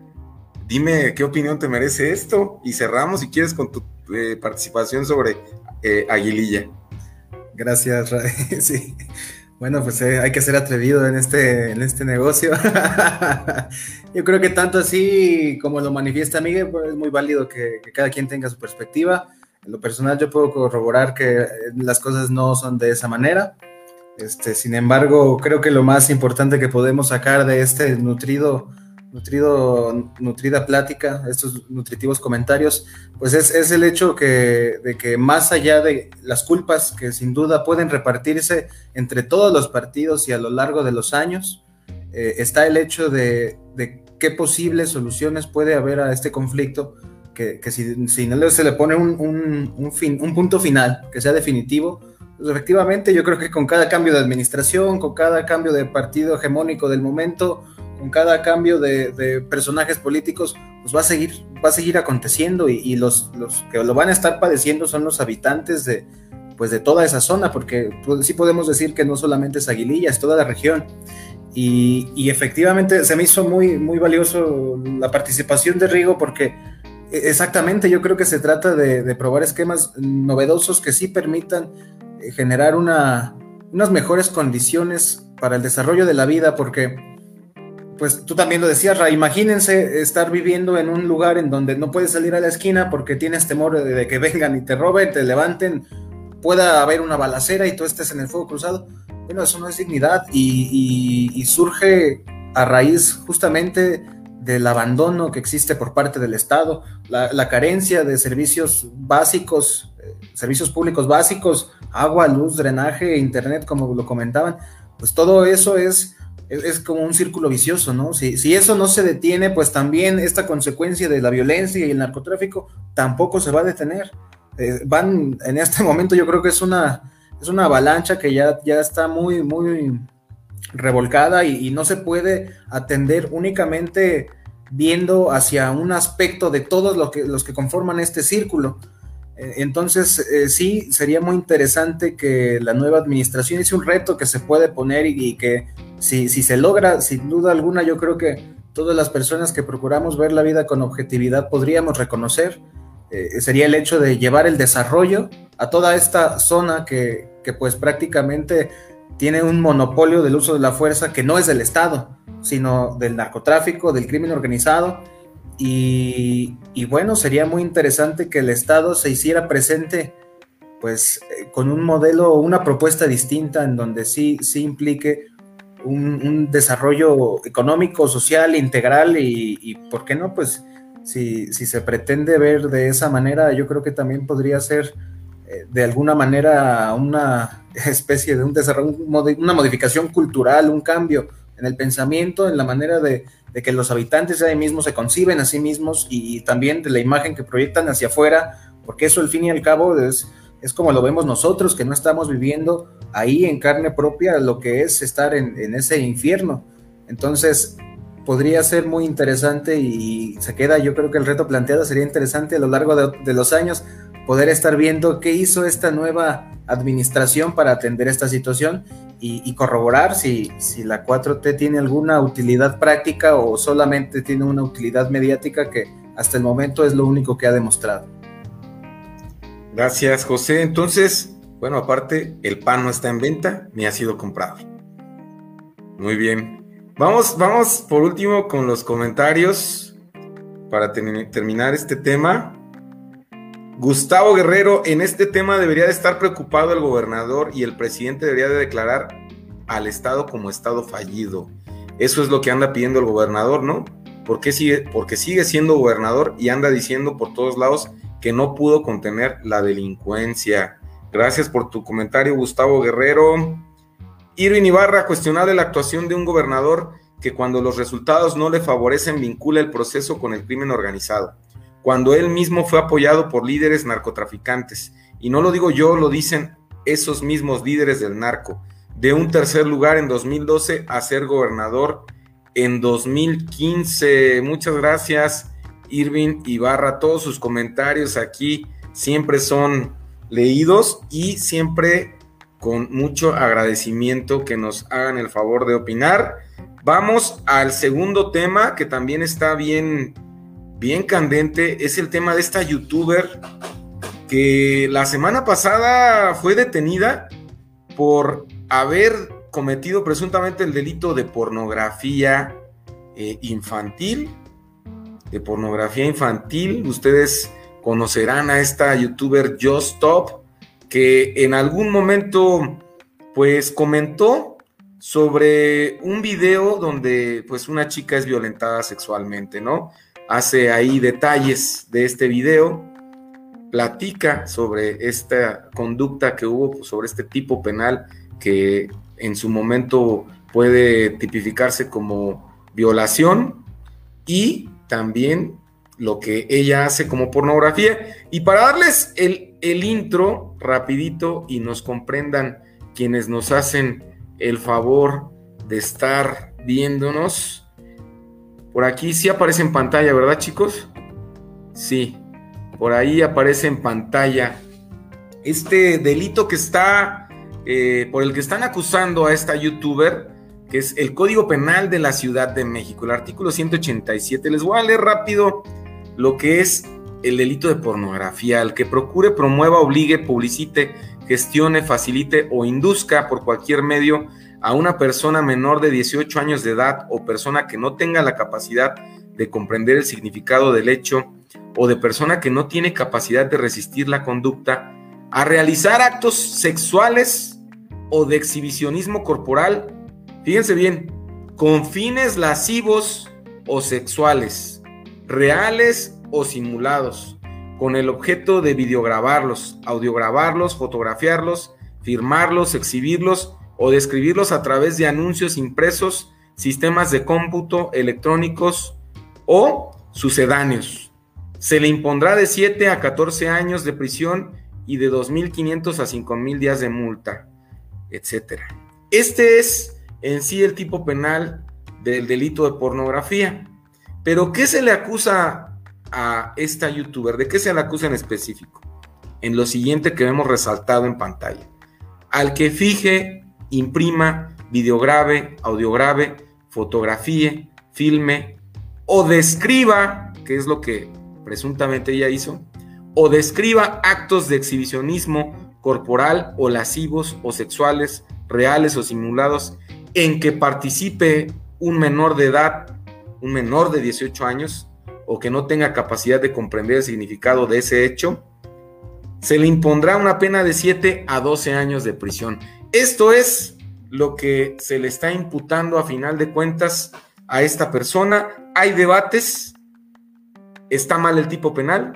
Dime qué opinión te merece esto y cerramos si quieres con tu eh, participación sobre eh, Aguililla. Gracias. Sí. Bueno, pues eh, hay que ser atrevido en este, en este negocio. Yo creo que tanto así como lo manifiesta Miguel, pues es muy válido que, cada quien tenga su perspectiva. En lo personal yo puedo corroborar que eh, las cosas no son de esa manera. Este, sin embargo, creo que lo más importante que podemos sacar de este nutrido nutrido, nutrida plática, estos nutritivos comentarios, pues es, el hecho que, de que más allá de las culpas que sin duda pueden repartirse entre todos los partidos y a lo largo de los años, eh, está el hecho de, qué posibles soluciones puede haber a este conflicto, que, si, si, no se le pone un, fin, un punto final, que sea definitivo, pues efectivamente yo creo que con cada cambio de administración, con cada cambio de partido hegemónico del momento, con cada cambio de, personajes políticos, pues va a seguir, va a seguir aconteciendo y, los, los, que lo van a estar padeciendo son los habitantes de, pues de toda esa zona, porque pues, sí podemos decir que no solamente es Aguililla, es toda la región. Y, efectivamente se me hizo muy, muy valioso la participación de Rigo porque exactamente, yo creo que se trata de, probar esquemas novedosos que sí permitan eh, generar una, unas mejores condiciones para el desarrollo de la vida, porque, pues tú también lo decías, Ra, imagínense estar viviendo en un lugar en donde no puedes salir a la esquina porque tienes temor de, que vengan y te roben, te levanten, pueda haber una balacera y tú estés en el fuego cruzado. Bueno, eso no es dignidad y surge a raíz justamente del abandono que existe por parte del Estado, la, carencia de servicios básicos, eh, servicios públicos básicos, agua, luz, drenaje, internet, como lo comentaban, pues todo eso es, es, como un círculo vicioso, ¿no? Si, si, eso no se detiene, pues también esta consecuencia de la violencia y el narcotráfico tampoco se va a detener. Eh, van, en este momento yo creo que es una, es una avalancha que ya, ya está muy, muy revolcada y, no se puede atender únicamente viendo hacia un aspecto de todos los que, los que conforman este círculo. Eh, entonces, eh, sí, sería muy interesante que la nueva administración hice un reto que se puede poner y, que si, si, se logra, sin duda alguna, yo creo que todas las personas que procuramos ver la vida con objetividad podríamos reconocer, eh, sería el hecho de llevar el desarrollo a toda esta zona que, que pues prácticamente tiene un monopolio del uso de la fuerza que no es del Estado, sino del narcotráfico, del crimen organizado. Y, bueno, sería muy interesante que el Estado se hiciera presente pues eh, con un modelo, una propuesta distinta en donde sí, sí implique un, desarrollo económico, social, integral y, y, ¿por qué no? Pues si, si, se pretende ver de esa manera, yo creo que también podría ser de alguna manera una especie de un desarrollo, una modificación cultural, un cambio en el pensamiento, en la manera de, que los habitantes de ahí mismos se conciben a sí mismos y también de la imagen que proyectan hacia afuera, porque eso al fin y al cabo es, es como lo vemos nosotros, que no estamos viviendo ahí en carne propia lo que es estar en, ese infierno. Entonces, podría ser muy interesante y se queda, yo creo que el reto planteado sería interesante a lo largo de los años poder estar viendo qué hizo esta nueva administración para atender esta situación y, corroborar si, si, la 4T tiene alguna utilidad práctica o solamente tiene una utilidad mediática que hasta el momento es lo único que ha demostrado. Gracias, José. Entonces, bueno, aparte, el pan no está en venta ni ha sido comprado. Muy bien. Vamos, vamos por último con los comentarios para terminar este tema. Gustavo Guerrero, en este tema debería de estar preocupado el gobernador y el presidente debería de declarar al Estado como Estado fallido. Eso es lo que anda pidiendo el gobernador, ¿no? ¿Por sigue? Porque sigue siendo gobernador y anda diciendo por todos lados que no pudo contener la delincuencia. Gracias por tu comentario, Gustavo Guerrero. Irvin Ibarra, cuestionable la actuación de un gobernador que cuando los resultados no le favorecen vincula el proceso con el crimen organizado cuando él mismo fue apoyado por líderes narcotraficantes. Y no lo digo yo, lo dicen esos mismos líderes del narco. De un tercer lugar en 2012 a ser gobernador en 2015. Muchas gracias, Irving Ibarra. Todos sus comentarios aquí siempre son leídos y siempre con mucho agradecimiento que nos hagan el favor de opinar. Vamos al segundo tema que también está bien bien candente es el tema de esta youtuber que la semana pasada fue detenida por haber cometido presuntamente el delito de pornografía eh, infantil. De pornografía infantil. Ustedes conocerán a esta youtuber Just Stop, que en algún momento pues comentó sobre un video donde pues una chica es violentada sexualmente, ¿no? Hace ahí detalles de este video, platica sobre esta conducta que hubo, sobre este tipo penal que en su momento puede tipificarse como violación y también lo que ella hace como pornografía. Y para darles el, el intro rapidito y nos comprendan quienes nos hacen el favor de estar viéndonos, por aquí sí aparece en pantalla, ¿verdad chicos? Sí, por ahí aparece en pantalla este delito que está, eh, por el que están acusando a esta youtuber, que es el Código Penal de la Ciudad de México, el artículo 187. Les voy a leer rápido lo que es el delito de pornografía, el que procure, promueva, obligue, publicite, gestione, facilite o induzca por cualquier medio a una persona menor de 18 años de edad o persona que no tenga la capacidad de comprender el significado del hecho o de persona que no tiene capacidad de resistir la conducta a realizar actos sexuales o de exhibicionismo corporal, fíjense bien, con fines lascivos o sexuales, reales o simulados, con el objeto de videograbarlos, audiograbarlos, fotografiarlos, firmarlos, exhibirlos o describirlos a través de anuncios impresos, sistemas de cómputo electrónicos o sucedáneos. Se le impondrá de 7 a 14 años de prisión y de 2.500 a 5.000 días de multa, etc. Este es en sí el tipo penal del delito de pornografía. Pero ¿qué se le acusa a esta youtuber? ¿De qué se le acusa en específico? En lo siguiente que vemos resaltado en pantalla. Al que fije, imprima, videograve, audiograve, fotografíe, filme o describa, que es lo que presuntamente ella hizo, o describa actos de exhibicionismo corporal o lascivos o sexuales, reales o simulados, en que participe un menor de edad, un menor de 18 años, o que no tenga capacidad de comprender el significado de ese hecho, se le impondrá una pena de 7 a 12 años de prisión. Esto es lo que se le está imputando a final de cuentas a esta persona. Hay debates, está mal el tipo penal,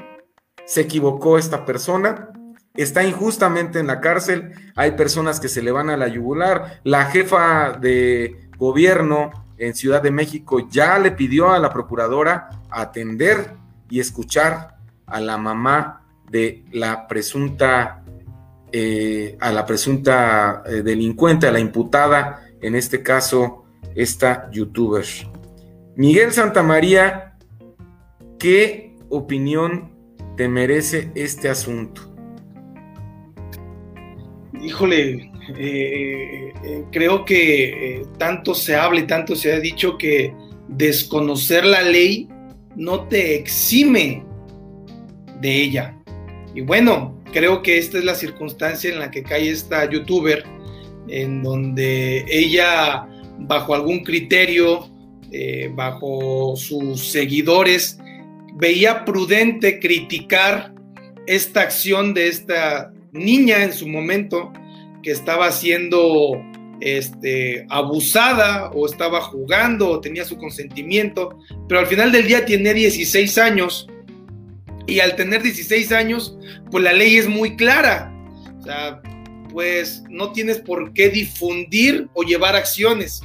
se equivocó esta persona, está injustamente en la cárcel, hay personas que se le van a la yugular, la jefa de gobierno en Ciudad de México ya le pidió a la procuradora atender y escuchar a la mamá de la presunta, eh, a la presunta eh, delincuente, a la imputada, en este caso, esta youtuber. Miguel Santamaría, ¿qué opinión te merece este asunto? Híjole, eh, creo que tanto se habla y tanto se ha dicho que desconocer la ley no te exime de ella. Y bueno, creo que esta es la circunstancia en la que cae esta youtuber, en donde ella, bajo algún criterio, bajo sus seguidores, veía prudente criticar esta acción de esta niña en su momento que estaba siendo este, abusada o estaba jugando o tenía su consentimiento, pero al final del día tiene 16 años y al tener 16 años, pues la ley es muy clara. O sea, pues no tienes por qué difundir o llevar acciones.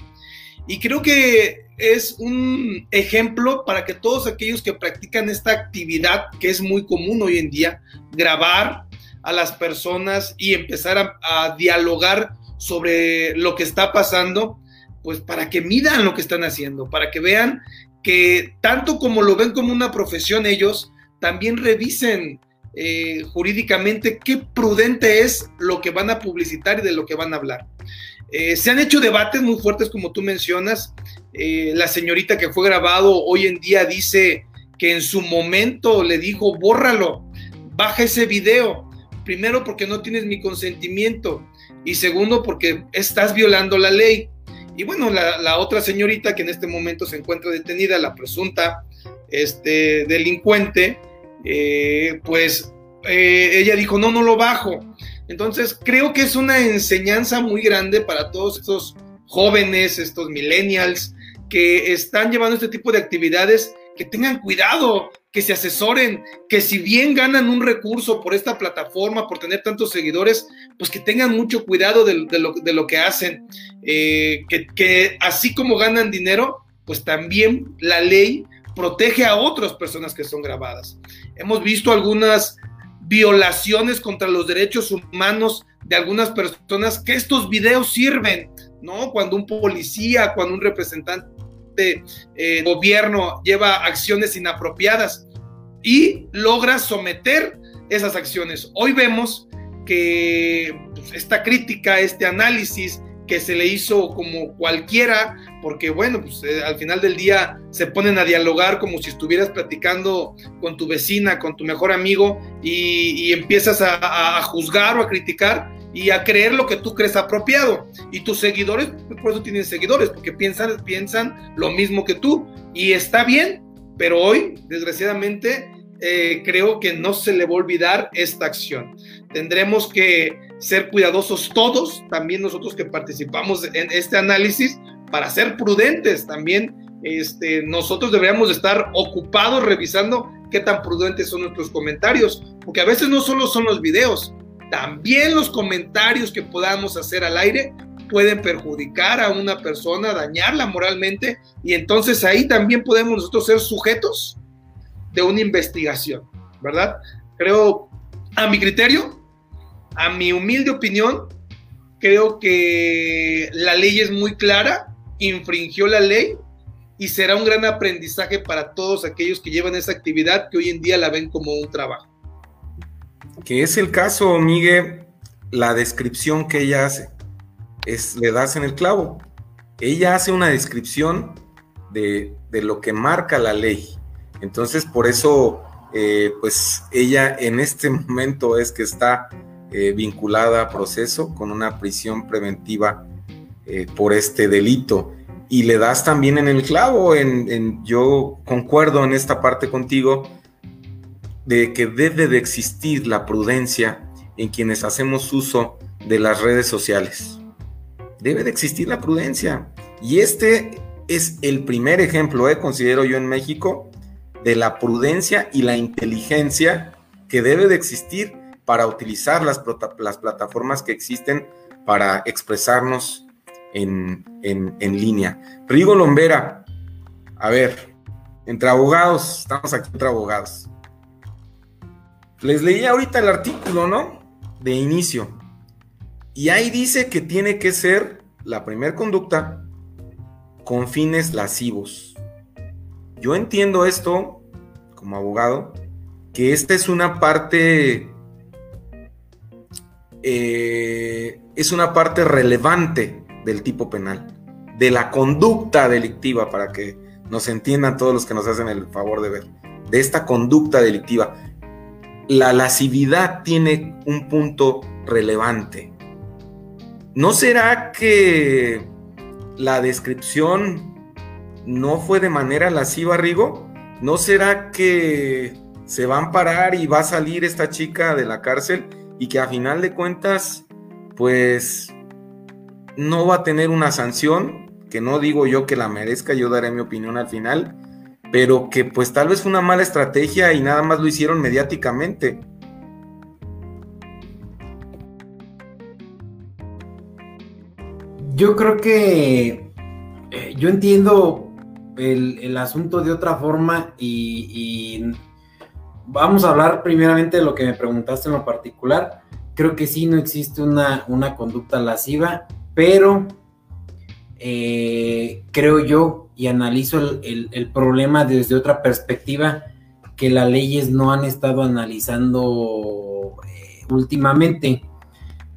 Y creo que es un ejemplo para que todos aquellos que practican esta actividad, que es muy común hoy en día, grabar a las personas y empezar a, dialogar sobre lo que está pasando, pues para que midan lo que están haciendo, para que vean que tanto como lo ven como una profesión ellos, también revisen eh, jurídicamente qué prudente es lo que van a publicitar y de lo que van a hablar. Eh, se han hecho debates muy fuertes, como tú mencionas. Eh, la señorita que fue grabado hoy en día dice que en su momento le dijo, bórralo, baja ese video. Primero porque no tienes mi consentimiento y segundo porque estás violando la ley. Y bueno, la, otra señorita que en este momento se encuentra detenida, la presunta este, delincuente, eh, pues ella dijo, no, no lo bajo. Entonces, creo que es una enseñanza muy grande para todos estos jóvenes, estos millennials que están llevando este tipo de actividades, que tengan cuidado, que se asesoren, que si bien ganan un recurso por esta plataforma, por tener tantos seguidores, pues que tengan mucho cuidado de, lo, que hacen, eh, que, que así como ganan dinero, pues también la ley protege a otras personas que son grabadas. Hemos visto algunas violaciones contra los derechos humanos de algunas personas, que estos videos sirven, ¿no? Cuando un policía, cuando un representante de eh, gobierno lleva acciones inapropiadas y logra someter esas acciones. Hoy vemos que pues, esta crítica, este análisis que se le hizo como cualquiera, porque bueno, pues eh, al final del día se ponen a dialogar como si estuvieras platicando con tu vecina, con tu mejor amigo, y, empiezas a, juzgar o a criticar y a creer lo que tú crees apropiado. Y tus seguidores, pues, por eso tienen seguidores, porque piensan, piensan lo mismo que tú, y está bien, pero hoy, desgraciadamente, eh, creo que no se le va a olvidar esta acción. Tendremos que ser cuidadosos todos, también nosotros que participamos en este análisis, para ser prudentes también. Este, nosotros deberíamos estar ocupados revisando qué tan prudentes son nuestros comentarios, porque a veces no solo son los videos, también los comentarios que podamos hacer al aire pueden perjudicar a una persona, dañarla moralmente, y entonces ahí también podemos nosotros ser sujetos de una investigación, ¿verdad? Creo, a mi criterio, a mi humilde opinión, creo que la ley es muy clara, infringió la ley y será un gran aprendizaje para todos aquellos que llevan esa actividad que hoy en día la ven como un trabajo. Que es el caso, Miguel, la descripción que ella hace, es, le das en el clavo. Ella hace una descripción de, de lo que marca la ley entonces, por eso, eh, pues ella en este momento es que está eh, vinculada a proceso con una prisión preventiva eh, por este delito. Y le das también en el clavo, en, yo concuerdo en esta parte contigo, de que debe de existir la prudencia en quienes hacemos uso de las redes sociales. Debe de existir la prudencia. Y este es el primer ejemplo, considero yo en México, de la prudencia y la inteligencia que debe de existir para utilizar las, las plataformas que existen para expresarnos en, línea. Rigo Lombera, a ver, entre abogados, estamos aquí entre abogados. Les leí ahorita el artículo, ¿no? De inicio. Y ahí dice que tiene que ser la primera conducta con fines lascivos. Yo entiendo esto como abogado, que esta es una parte, eh, es una parte relevante del tipo penal, de la conducta delictiva, para que nos entiendan todos los que nos hacen el favor de ver, de esta conducta delictiva. La lascividad tiene un punto relevante. ¿No será que la descripción no fue de manera lasciva, Rigo? ¿No será que se va a amparar y va a salir esta chica de la cárcel y que a final de cuentas, pues no va a tener una sanción, que no digo yo que la merezca, yo daré mi opinión al final, pero que pues tal vez fue una mala estrategia y nada más lo hicieron mediáticamente. Yo creo que eh, yo entiendo el, asunto de otra forma y, vamos a hablar primeramente de lo que me preguntaste en lo particular. Creo que sí no existe una, una conducta lasciva, pero eh, creo yo y analizo el, problema desde otra perspectiva que las leyes no han estado analizando eh, últimamente,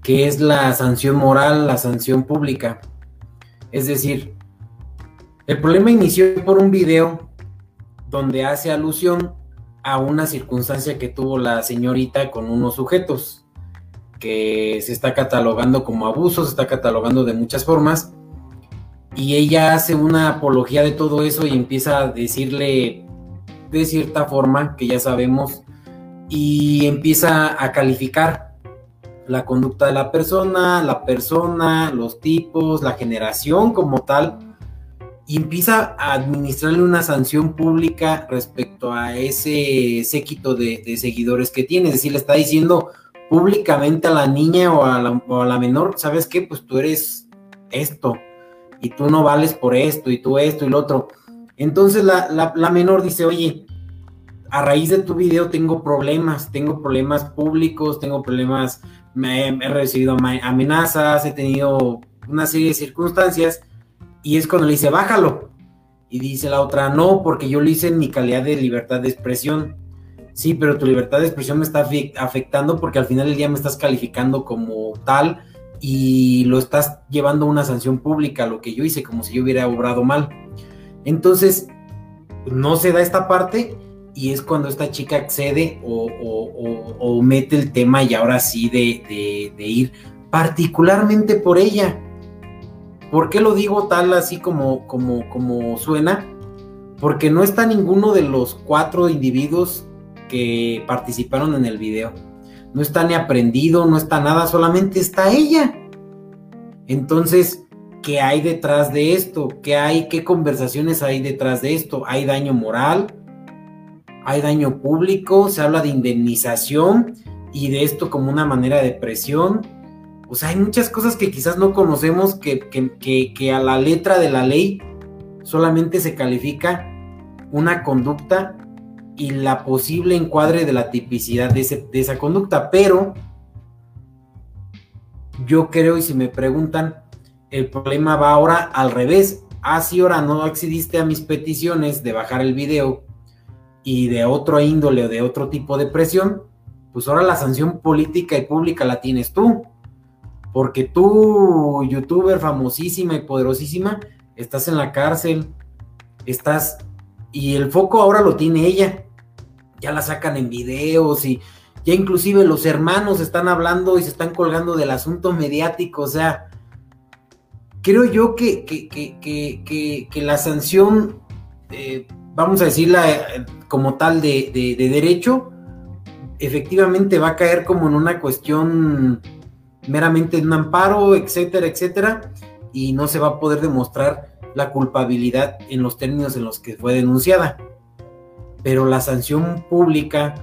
que es la sanción moral, la sanción pública. Es decir, el problema inició por un video donde hace alusión a una circunstancia que tuvo la señorita con unos sujetos, que se está catalogando como abuso, se está catalogando de muchas formas, y ella hace una apología de todo eso y empieza a decirle de cierta forma, que ya sabemos, y empieza a calificar la conducta de la persona, la persona, los tipos, la generación como tal, y empieza a administrarle una sanción pública respecto a ese séquito de, seguidores que tiene. Es decir, le está diciendo públicamente a la niña o a la, menor, ¿sabes qué? Pues tú eres esto y tú no vales por esto y tú esto y lo otro. Entonces la, la menor dice, oye, a raíz de tu video tengo problemas, tengo problemas públicos, tengo problemas, me, he recibido amenazas, he tenido una serie de circunstancias y es cuando le dice, bájalo. Y dice la otra, no, porque yo lo hice en mi calidad de libertad de expresión. Sí, pero tu libertad de expresión me está afectando porque al final del día me estás calificando como tal y lo estás llevando a una sanción pública, lo que yo hice, como si yo hubiera obrado mal. Entonces, no se da esta parte y es cuando esta chica accede o, mete el tema y ahora sí de, de, ir particularmente por ella. ¿Por qué lo digo tal así como, como, como suena? Porque no está ninguno de los cuatro individuos que participaron en el video. No está ni aprendido, no está nada, solamente está ella. Entonces, ¿qué hay detrás de esto? ¿Qué hay? ¿Qué conversaciones hay detrás de esto? ¿Hay daño moral? ¿Hay daño público? ¿Se habla de indemnización y de esto como una manera de presión? O sea, hay muchas cosas que quizás no conocemos que, que a la letra de la ley solamente se califica una conducta y la posible encuadre de la tipicidad de, esa conducta, pero yo creo, y si me preguntan, el problema va ahora al revés. Ah, si ahora no accediste a mis peticiones de bajar el video y de otro índole o de otro tipo de presión, pues ahora la sanción política y pública la tienes tú. Porque tú, youtuber famosísima y poderosísima, estás en la cárcel, estás... Y el foco ahora lo tiene ella. Ya la sacan en videos y ya inclusive los hermanos están hablando y se están colgando del asunto mediático, o sea, creo yo que, que, la sanción, eh, vamos a decirla eh, como tal de, derecho, efectivamente va a caer como en una cuestión meramente un amparo, etcétera, etcétera, y no se va a poder demostrar la culpabilidad en los términos en los que fue denunciada. Pero la sanción pública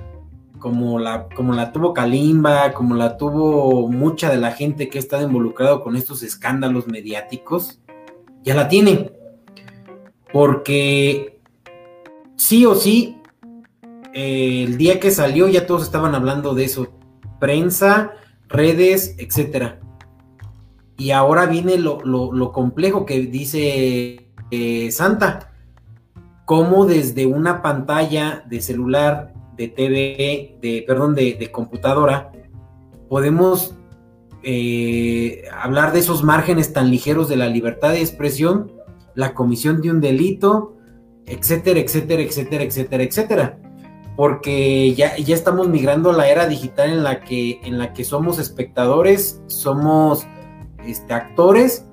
como la, como la tuvo Kalimba, como la tuvo mucha de la gente que ha estado involucrado con estos escándalos mediáticos, ya la tiene. Porque sí o sí, eh, el día que salió ya todos estaban hablando de eso. Prensa, redes, etcétera. Y ahora viene lo, complejo que dice eh, Santa. Cómo desde una pantalla de celular de TV, de, perdón, de, computadora, podemos eh, hablar de esos márgenes tan ligeros de la libertad de expresión, la comisión de un delito, etcétera, etcétera, etcétera, etcétera, etcétera. Porque ya, ya estamos migrando a la era digital en la que, en la que somos espectadores, somos este, actores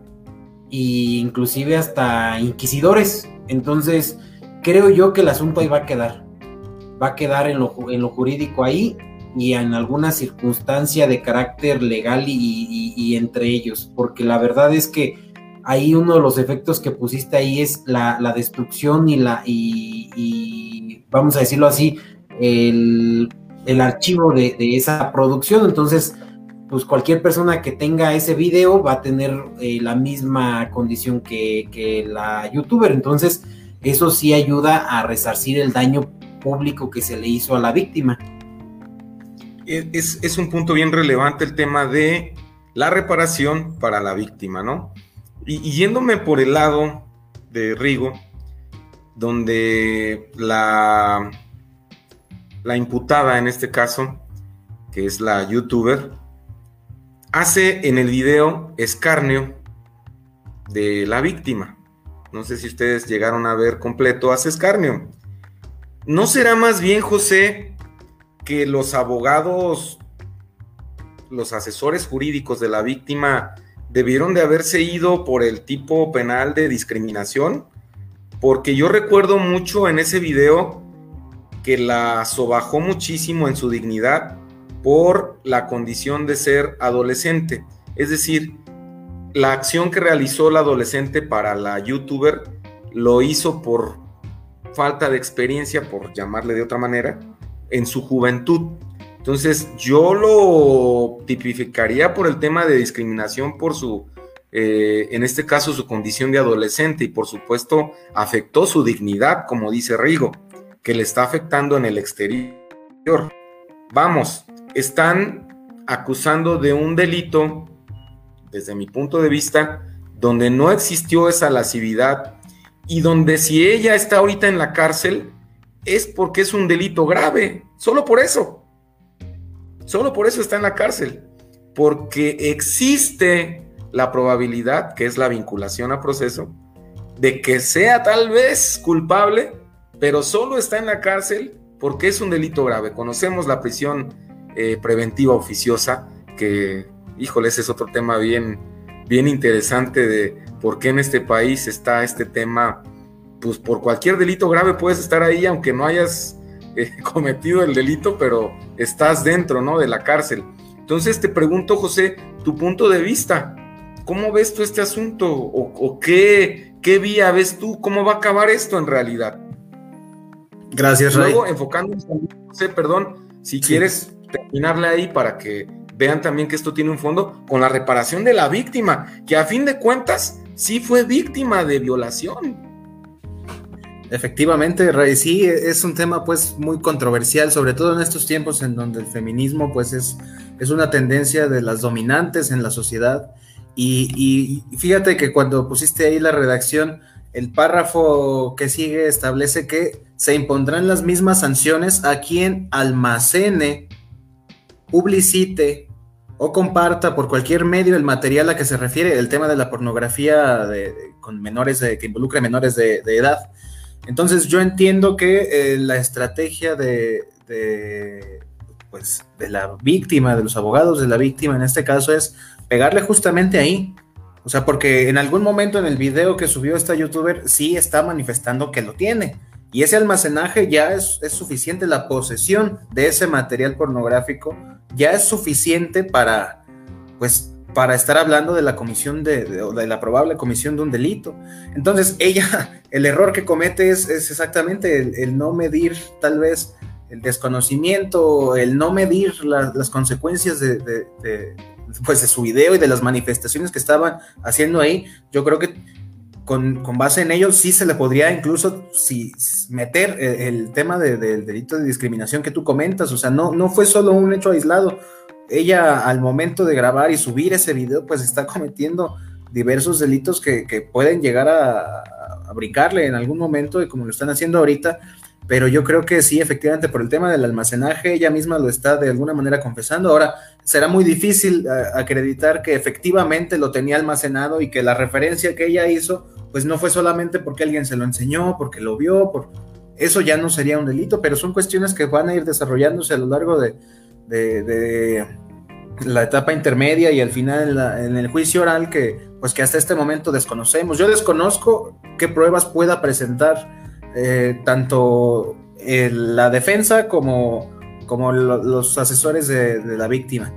e inclusive hasta inquisidores. Entonces, creo yo que el asunto ahí va a quedar va a quedar en lo, en lo jurídico ahí y en alguna circunstancia de carácter legal y, entre ellos, porque la verdad es que ahí uno de los efectos que pusiste ahí es la, destrucción y la y, vamos a decirlo así, el, archivo de, esa producción. Entonces, pues cualquier persona que tenga ese video va a tener eh, la misma condición que, que la youtuber. Entonces, eso sí ayuda a resarcir el daño público que se le hizo a la víctima. Es, un punto bien relevante el tema de la reparación para la víctima, ¿no? Y, yéndome por el lado de Rigo, donde la, la imputada en este caso, que es la youtuber, hace en el video escarnio de la víctima. No sé si ustedes llegaron a ver completo, hace escarnio. ¿No será más bien, José, que los abogados, los asesores jurídicos de la víctima debieron de haberse ido por el tipo penal de discriminación? Porque yo recuerdo mucho en ese video que la sobajó muchísimo en su dignidad por la condición de ser adolescente. Es decir, la acción que realizó la adolescente para la youtuber lo hizo por falta de experiencia, por llamarle de otra manera, en su juventud. Entonces, yo lo tipificaría por el tema de discriminación por su, eh, en este caso, su condición de adolescente y por supuesto afectó su dignidad, como dice Rigo, que le está afectando en el exterior. Vamos, están acusando de un delito, desde mi punto de vista, donde no existió esa lascividad y donde si ella está ahorita en la cárcel es porque es un delito grave, solo por eso. Solo por eso está en la cárcel, porque existe la probabilidad, que es la vinculación a proceso, de que sea tal vez culpable, pero solo está en la cárcel porque es un delito grave. Conocemos la prisión eh, preventiva oficiosa, que, híjole, ese es otro tema bien, bien interesante de por qué en este país está este tema, pues por cualquier delito grave puedes estar ahí, aunque no hayas eh, cometido el delito, pero estás dentro, ¿no? De la cárcel. Entonces te pregunto, José, tu punto de vista. ¿Cómo ves tú este asunto? ¿O, qué, qué, vía ves tú? ¿Cómo va a acabar esto en realidad? Gracias, Luego, enfocándonos perdón, si quieres terminarle ahí para que vean también que esto tiene un fondo con la reparación de la víctima, que a fin de cuentas sí fue víctima de violación. Efectivamente, Ray, sí, es un tema pues muy controversial, sobre todo en estos tiempos en donde el feminismo pues es, es una tendencia de las dominantes en la sociedad. Y, fíjate que cuando pusiste ahí la redacción, el párrafo que sigue establece que se impondrán las mismas sanciones a quien almacene, publicite o comparta por cualquier medio el material a que se refiere el tema de la pornografía con menores que involucre menores de, edad. Entonces yo entiendo que eh, la estrategia de, pues, de la víctima, de los abogados de la víctima en este caso es pegarle justamente ahí. O sea, porque en algún momento en el video que subió esta youtuber sí está manifestando que lo tiene. Y ese almacenaje ya es, suficiente, la posesión de ese material pornográfico ya es suficiente para, pues, para estar hablando de la comisión de, de, la probable comisión de un delito. Entonces, ella, el error que comete es, exactamente el, no medir tal vez el desconocimiento, el no medir las consecuencias de, pues, de su video y de las manifestaciones que estaban haciendo ahí, yo creo que con, base en ello sí se le podría incluso si, meter el, tema del delito de discriminación que tú comentas, o sea, no, no fue solo un hecho aislado, ella al momento de grabar y subir ese video, pues está cometiendo diversos delitos que, pueden llegar a, a, en algún momento, y como lo están haciendo ahorita, pero yo creo que sí, efectivamente, por el tema del almacenaje, ella misma lo está de alguna manera confesando. Ahora, será muy difícil eh, acreditar que efectivamente lo tenía almacenado y que la referencia que ella hizo, pues no fue solamente porque alguien se lo enseñó, porque lo vio, por... eso ya no sería un delito, pero son cuestiones que van a ir desarrollándose a lo largo de, la etapa intermedia y al final en, en, el juicio oral que, pues que hasta este momento desconocemos. Yo desconozco qué pruebas pueda presentar eh, tanto la defensa como, como los asesores de, la víctima.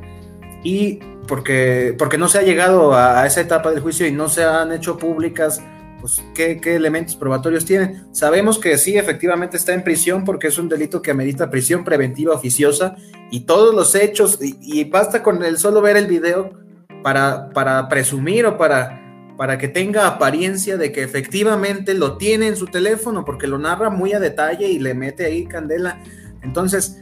Y porque, porque no se ha llegado a, esa etapa del juicio y no se han hecho públicas pues, ¿qué, elementos probatorios tienen. Sabemos que sí, efectivamente está en prisión porque es un delito que amerita prisión preventiva oficiosa y todos los hechos, y, y basta con el solo ver el video para, para presumir o para para que tenga apariencia de que efectivamente lo tiene en su teléfono, porque lo narra muy a detalle y le mete ahí candela. Entonces,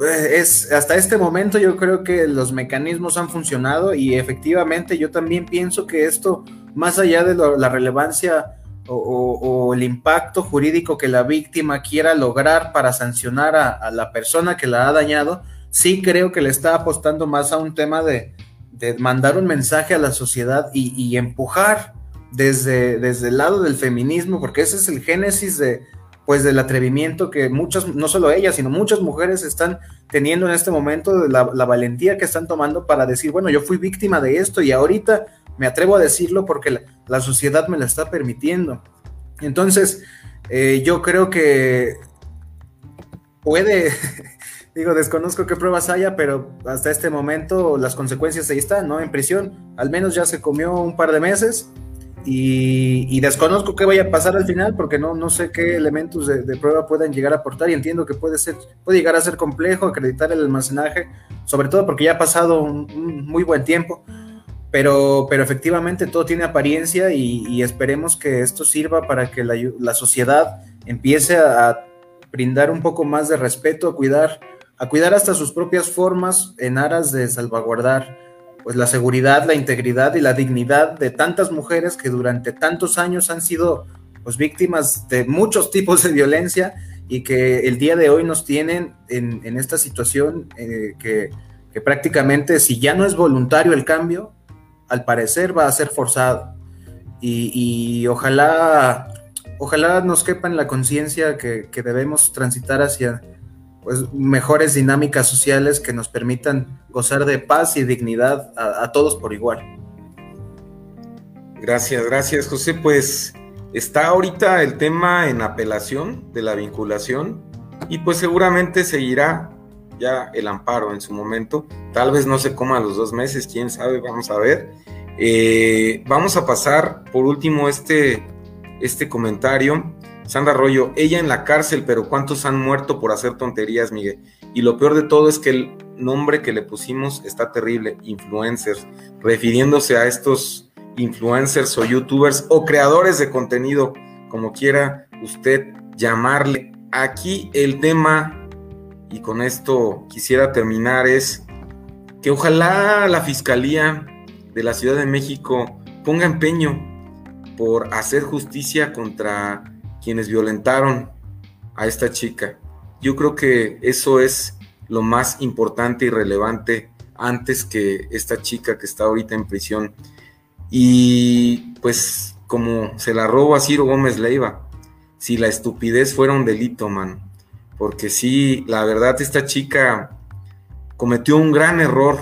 eh, es hasta este momento yo creo que los mecanismos han funcionado y efectivamente yo también pienso que esto, más allá de la relevancia o, el impacto jurídico que la víctima quiera lograr para sancionar a la persona que la ha dañado, sí creo que le está apostando más a un tema de, de mandar un mensaje a la sociedad y, empujar desde, desde, el lado del feminismo, porque ese es el génesis de, pues, del atrevimiento que muchas, no solo ellas, sino muchas mujeres están teniendo en este momento, la, valentía que están tomando para decir, bueno, yo fui víctima de esto y ahorita me atrevo a decirlo porque la, sociedad me la está permitiendo. Entonces, eh, yo creo que puede, Digo, desconozco qué pruebas haya, pero hasta este momento las consecuencias ahí están, ¿no? En prisión, al menos ya se comió un par de meses y, desconozco qué vaya a pasar al final porque no, no sé qué elementos de, prueba puedan llegar a aportar y entiendo que puede ser, puede llegar a ser complejo acreditar el almacenaje, sobre todo porque ya ha pasado un, muy buen tiempo. Pero, pero efectivamente todo tiene apariencia y, esperemos que esto sirva para que la, la sociedad empiece a brindar un poco más de respeto, a cuidar a cuidar hasta sus propias formas en aras de salvaguardar pues la seguridad, la integridad y la dignidad de tantas mujeres que durante tantos años han sido pues víctimas de muchos tipos de violencia y que el día de hoy nos tienen en, esta situación eh, que, prácticamente si ya no es voluntario el cambio, al parecer va a ser forzado. Y, ojalá, ojalá nos quepa en la conciencia que, debemos transitar hacia pues, mejores dinámicas sociales que nos permitan gozar de paz y dignidad a todos por igual. Gracias, gracias José. Pues está ahorita el tema en apelación de la vinculación y pues seguramente seguirá ya el amparo en su momento. Tal vez no se coma los dos meses, quién sabe, vamos a ver. Eh, vamos a pasar por último este, este comentario. Sandra Arroyo, ella en la cárcel, pero ¿cuántos han muerto por hacer tonterías, Miguel? Y lo peor de todo es que el nombre que le pusimos está terrible, influencers, refiriéndose a estos influencers o youtubers o creadores de contenido, como quiera usted llamarle. Aquí el tema, y con esto quisiera terminar, es que ojalá la Fiscalía de la Ciudad de México ponga empeño por hacer justicia contra quienes violentaron a esta chica. Yo creo que eso es lo más importante y relevante antes que esta chica que está ahorita en prisión. Y pues como se la robo a Ciro Gómez Leiva, si la estupidez fuera un delito, man. Porque sí, la verdad esta chica cometió un gran error,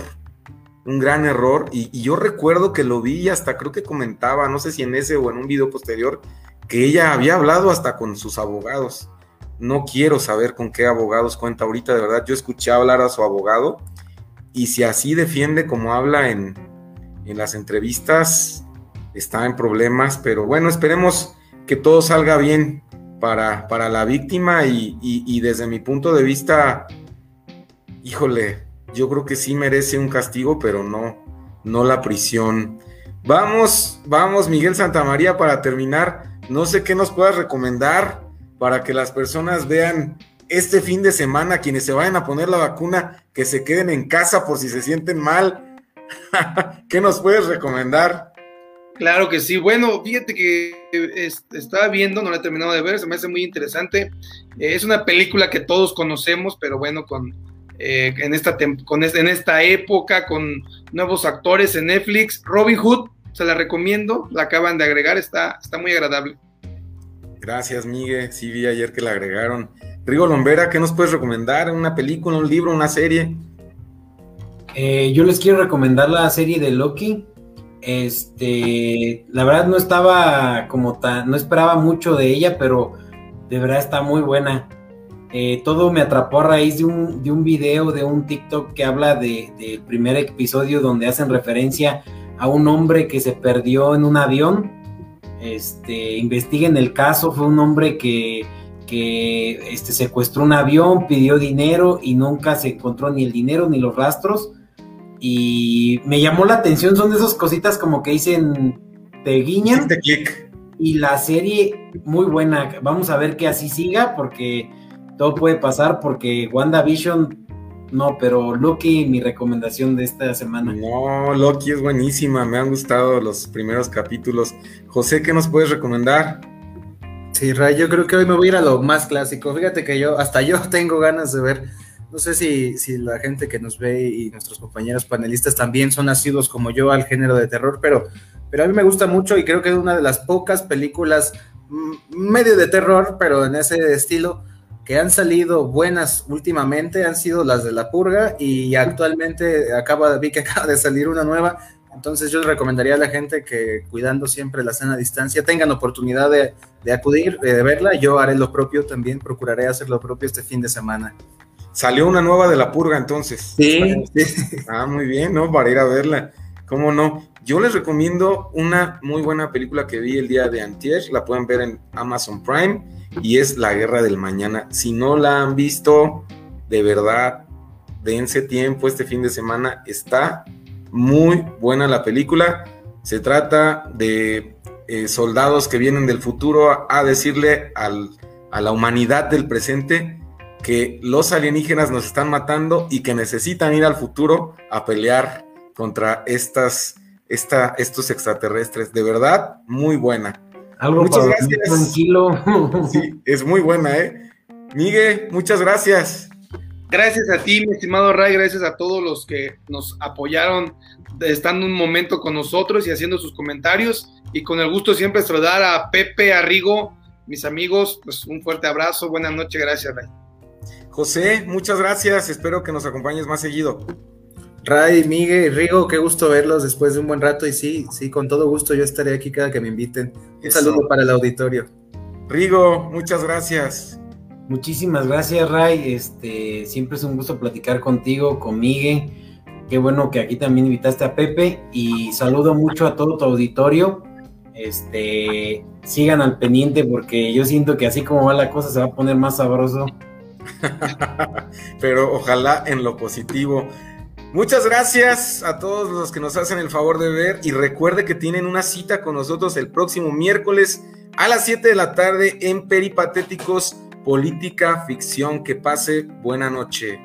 un gran error. Y, yo recuerdo que lo vi y hasta creo que comentaba, no sé si en ese o en un video posterior, que ella había hablado hasta con sus abogados. No quiero saber con qué abogados cuenta ahorita, de verdad. Yo escuché hablar a su abogado y si así defiende como habla en, en las entrevistas está en problemas, pero bueno, esperemos que todo salga bien para, para la víctima y, desde mi punto de vista, híjole, yo creo que sí merece un castigo, pero no, no la prisión. Vamos, vamos, Miguel Santamaría, para terminar. No sé qué nos puedas recomendar para que las personas vean este fin de semana, quienes se vayan a poner la vacuna, que se queden en casa por si se sienten mal, ¿Qué nos puedes recomendar? Claro que sí. Bueno, fíjate que estaba viendo, no la he terminado de ver, se me hace muy interesante. Eh, es una película que todos conocemos, pero bueno, con, eh, en, esta con en esta época, con nuevos actores en Netflix. Robin Hood, se la recomiendo, la acaban de agregar, está, está muy agradable. Gracias, Miguel. Sí, vi ayer que la agregaron. Rigo Lombera, ¿qué nos puedes recomendar? ¿Una película, un libro, una serie? Eh, yo les quiero recomendar la serie de Loki. Este, la verdad no estaba como tan, no esperaba mucho de ella, pero de verdad está muy buena. Eh, todo me atrapó a raíz de un, de un video, de un TikTok que habla del primer episodio donde hacen referencia a un hombre que se perdió en un avión. Este, investiguen el caso, fue un hombre que, que este, secuestró un avión, pidió dinero y nunca se encontró ni el dinero ni los rastros y me llamó la atención, son de esas cositas como que dicen, te guiñan. Este. Y la serie muy buena, vamos a ver que así siga porque todo puede pasar porque WandaVision no, pero Loki, mi recomendación de esta semana. No, Loki es buenísima, me han gustado los primeros capítulos. José, ¿qué nos puedes recomendar? Sí, Ray, yo creo que hoy me voy a ir a lo más clásico. Fíjate que yo, hasta yo tengo ganas de ver no sé si, si, la gente que nos ve y nuestros compañeros panelistas también son nacidos como yo al género de terror, pero, pero a mí me gusta mucho y creo que es una de las pocas películas mm, medio de terror, pero en ese estilo, que han salido buenas últimamente, han sido las de La Purga y actualmente acaba, vi que acaba de salir una nueva. Entonces yo recomendaría a la gente que cuidando siempre la sana distancia tengan oportunidad de, de acudir, de verla. Yo haré lo propio también, procuraré hacer lo propio este fin de semana. Salió una nueva de la purga entonces. Sí, Ah, muy bien, ¿no? Para ir a verla. ¿Cómo no? Yo les recomiendo una muy buena película que vi el día de antier, la pueden ver en Amazon Prime y es La Guerra del Mañana. Si no la han visto, de verdad, dense tiempo este fin de semana. Está muy buena la película. Se trata de eh, soldados que vienen del futuro a decirle a la humanidad del presente que los alienígenas nos están matando y que necesitan ir al futuro a pelear contra estos extraterrestres. De verdad, muy buena. Algo muchas gracias. Tranquilo. Sí, es muy buena, ¿eh? Miguel, muchas gracias. Gracias a ti, mi estimado Ray, gracias a todos los que nos apoyaron estando un momento con nosotros y haciendo sus comentarios. Y con el gusto siempre saludar a Pepe Arrigo, mis amigos, pues un fuerte abrazo, buenas noches, gracias Ray. José, muchas gracias, espero que nos acompañes más seguido. Ray, Miguel, Rigo, qué gusto verlos después de un buen rato y sí, sí, con todo gusto yo estaré aquí cada que me inviten. Un saludo para el auditorio. Rigo, muchas gracias. Muchísimas gracias, Ray. Este, siempre es un gusto platicar contigo, con Miguel. Qué bueno que aquí también invitaste a Pepe y saludo mucho a todo tu auditorio. Este, sigan al pendiente porque yo siento que así como va la cosa se va a poner más sabroso. Pero ojalá en lo positivo. Muchas gracias a todos los que nos hacen el favor de ver y recuerde que tienen una cita con nosotros el próximo miércoles a las 7 de la tarde en Peripatéticos Política Ficción. Que pase buena noche.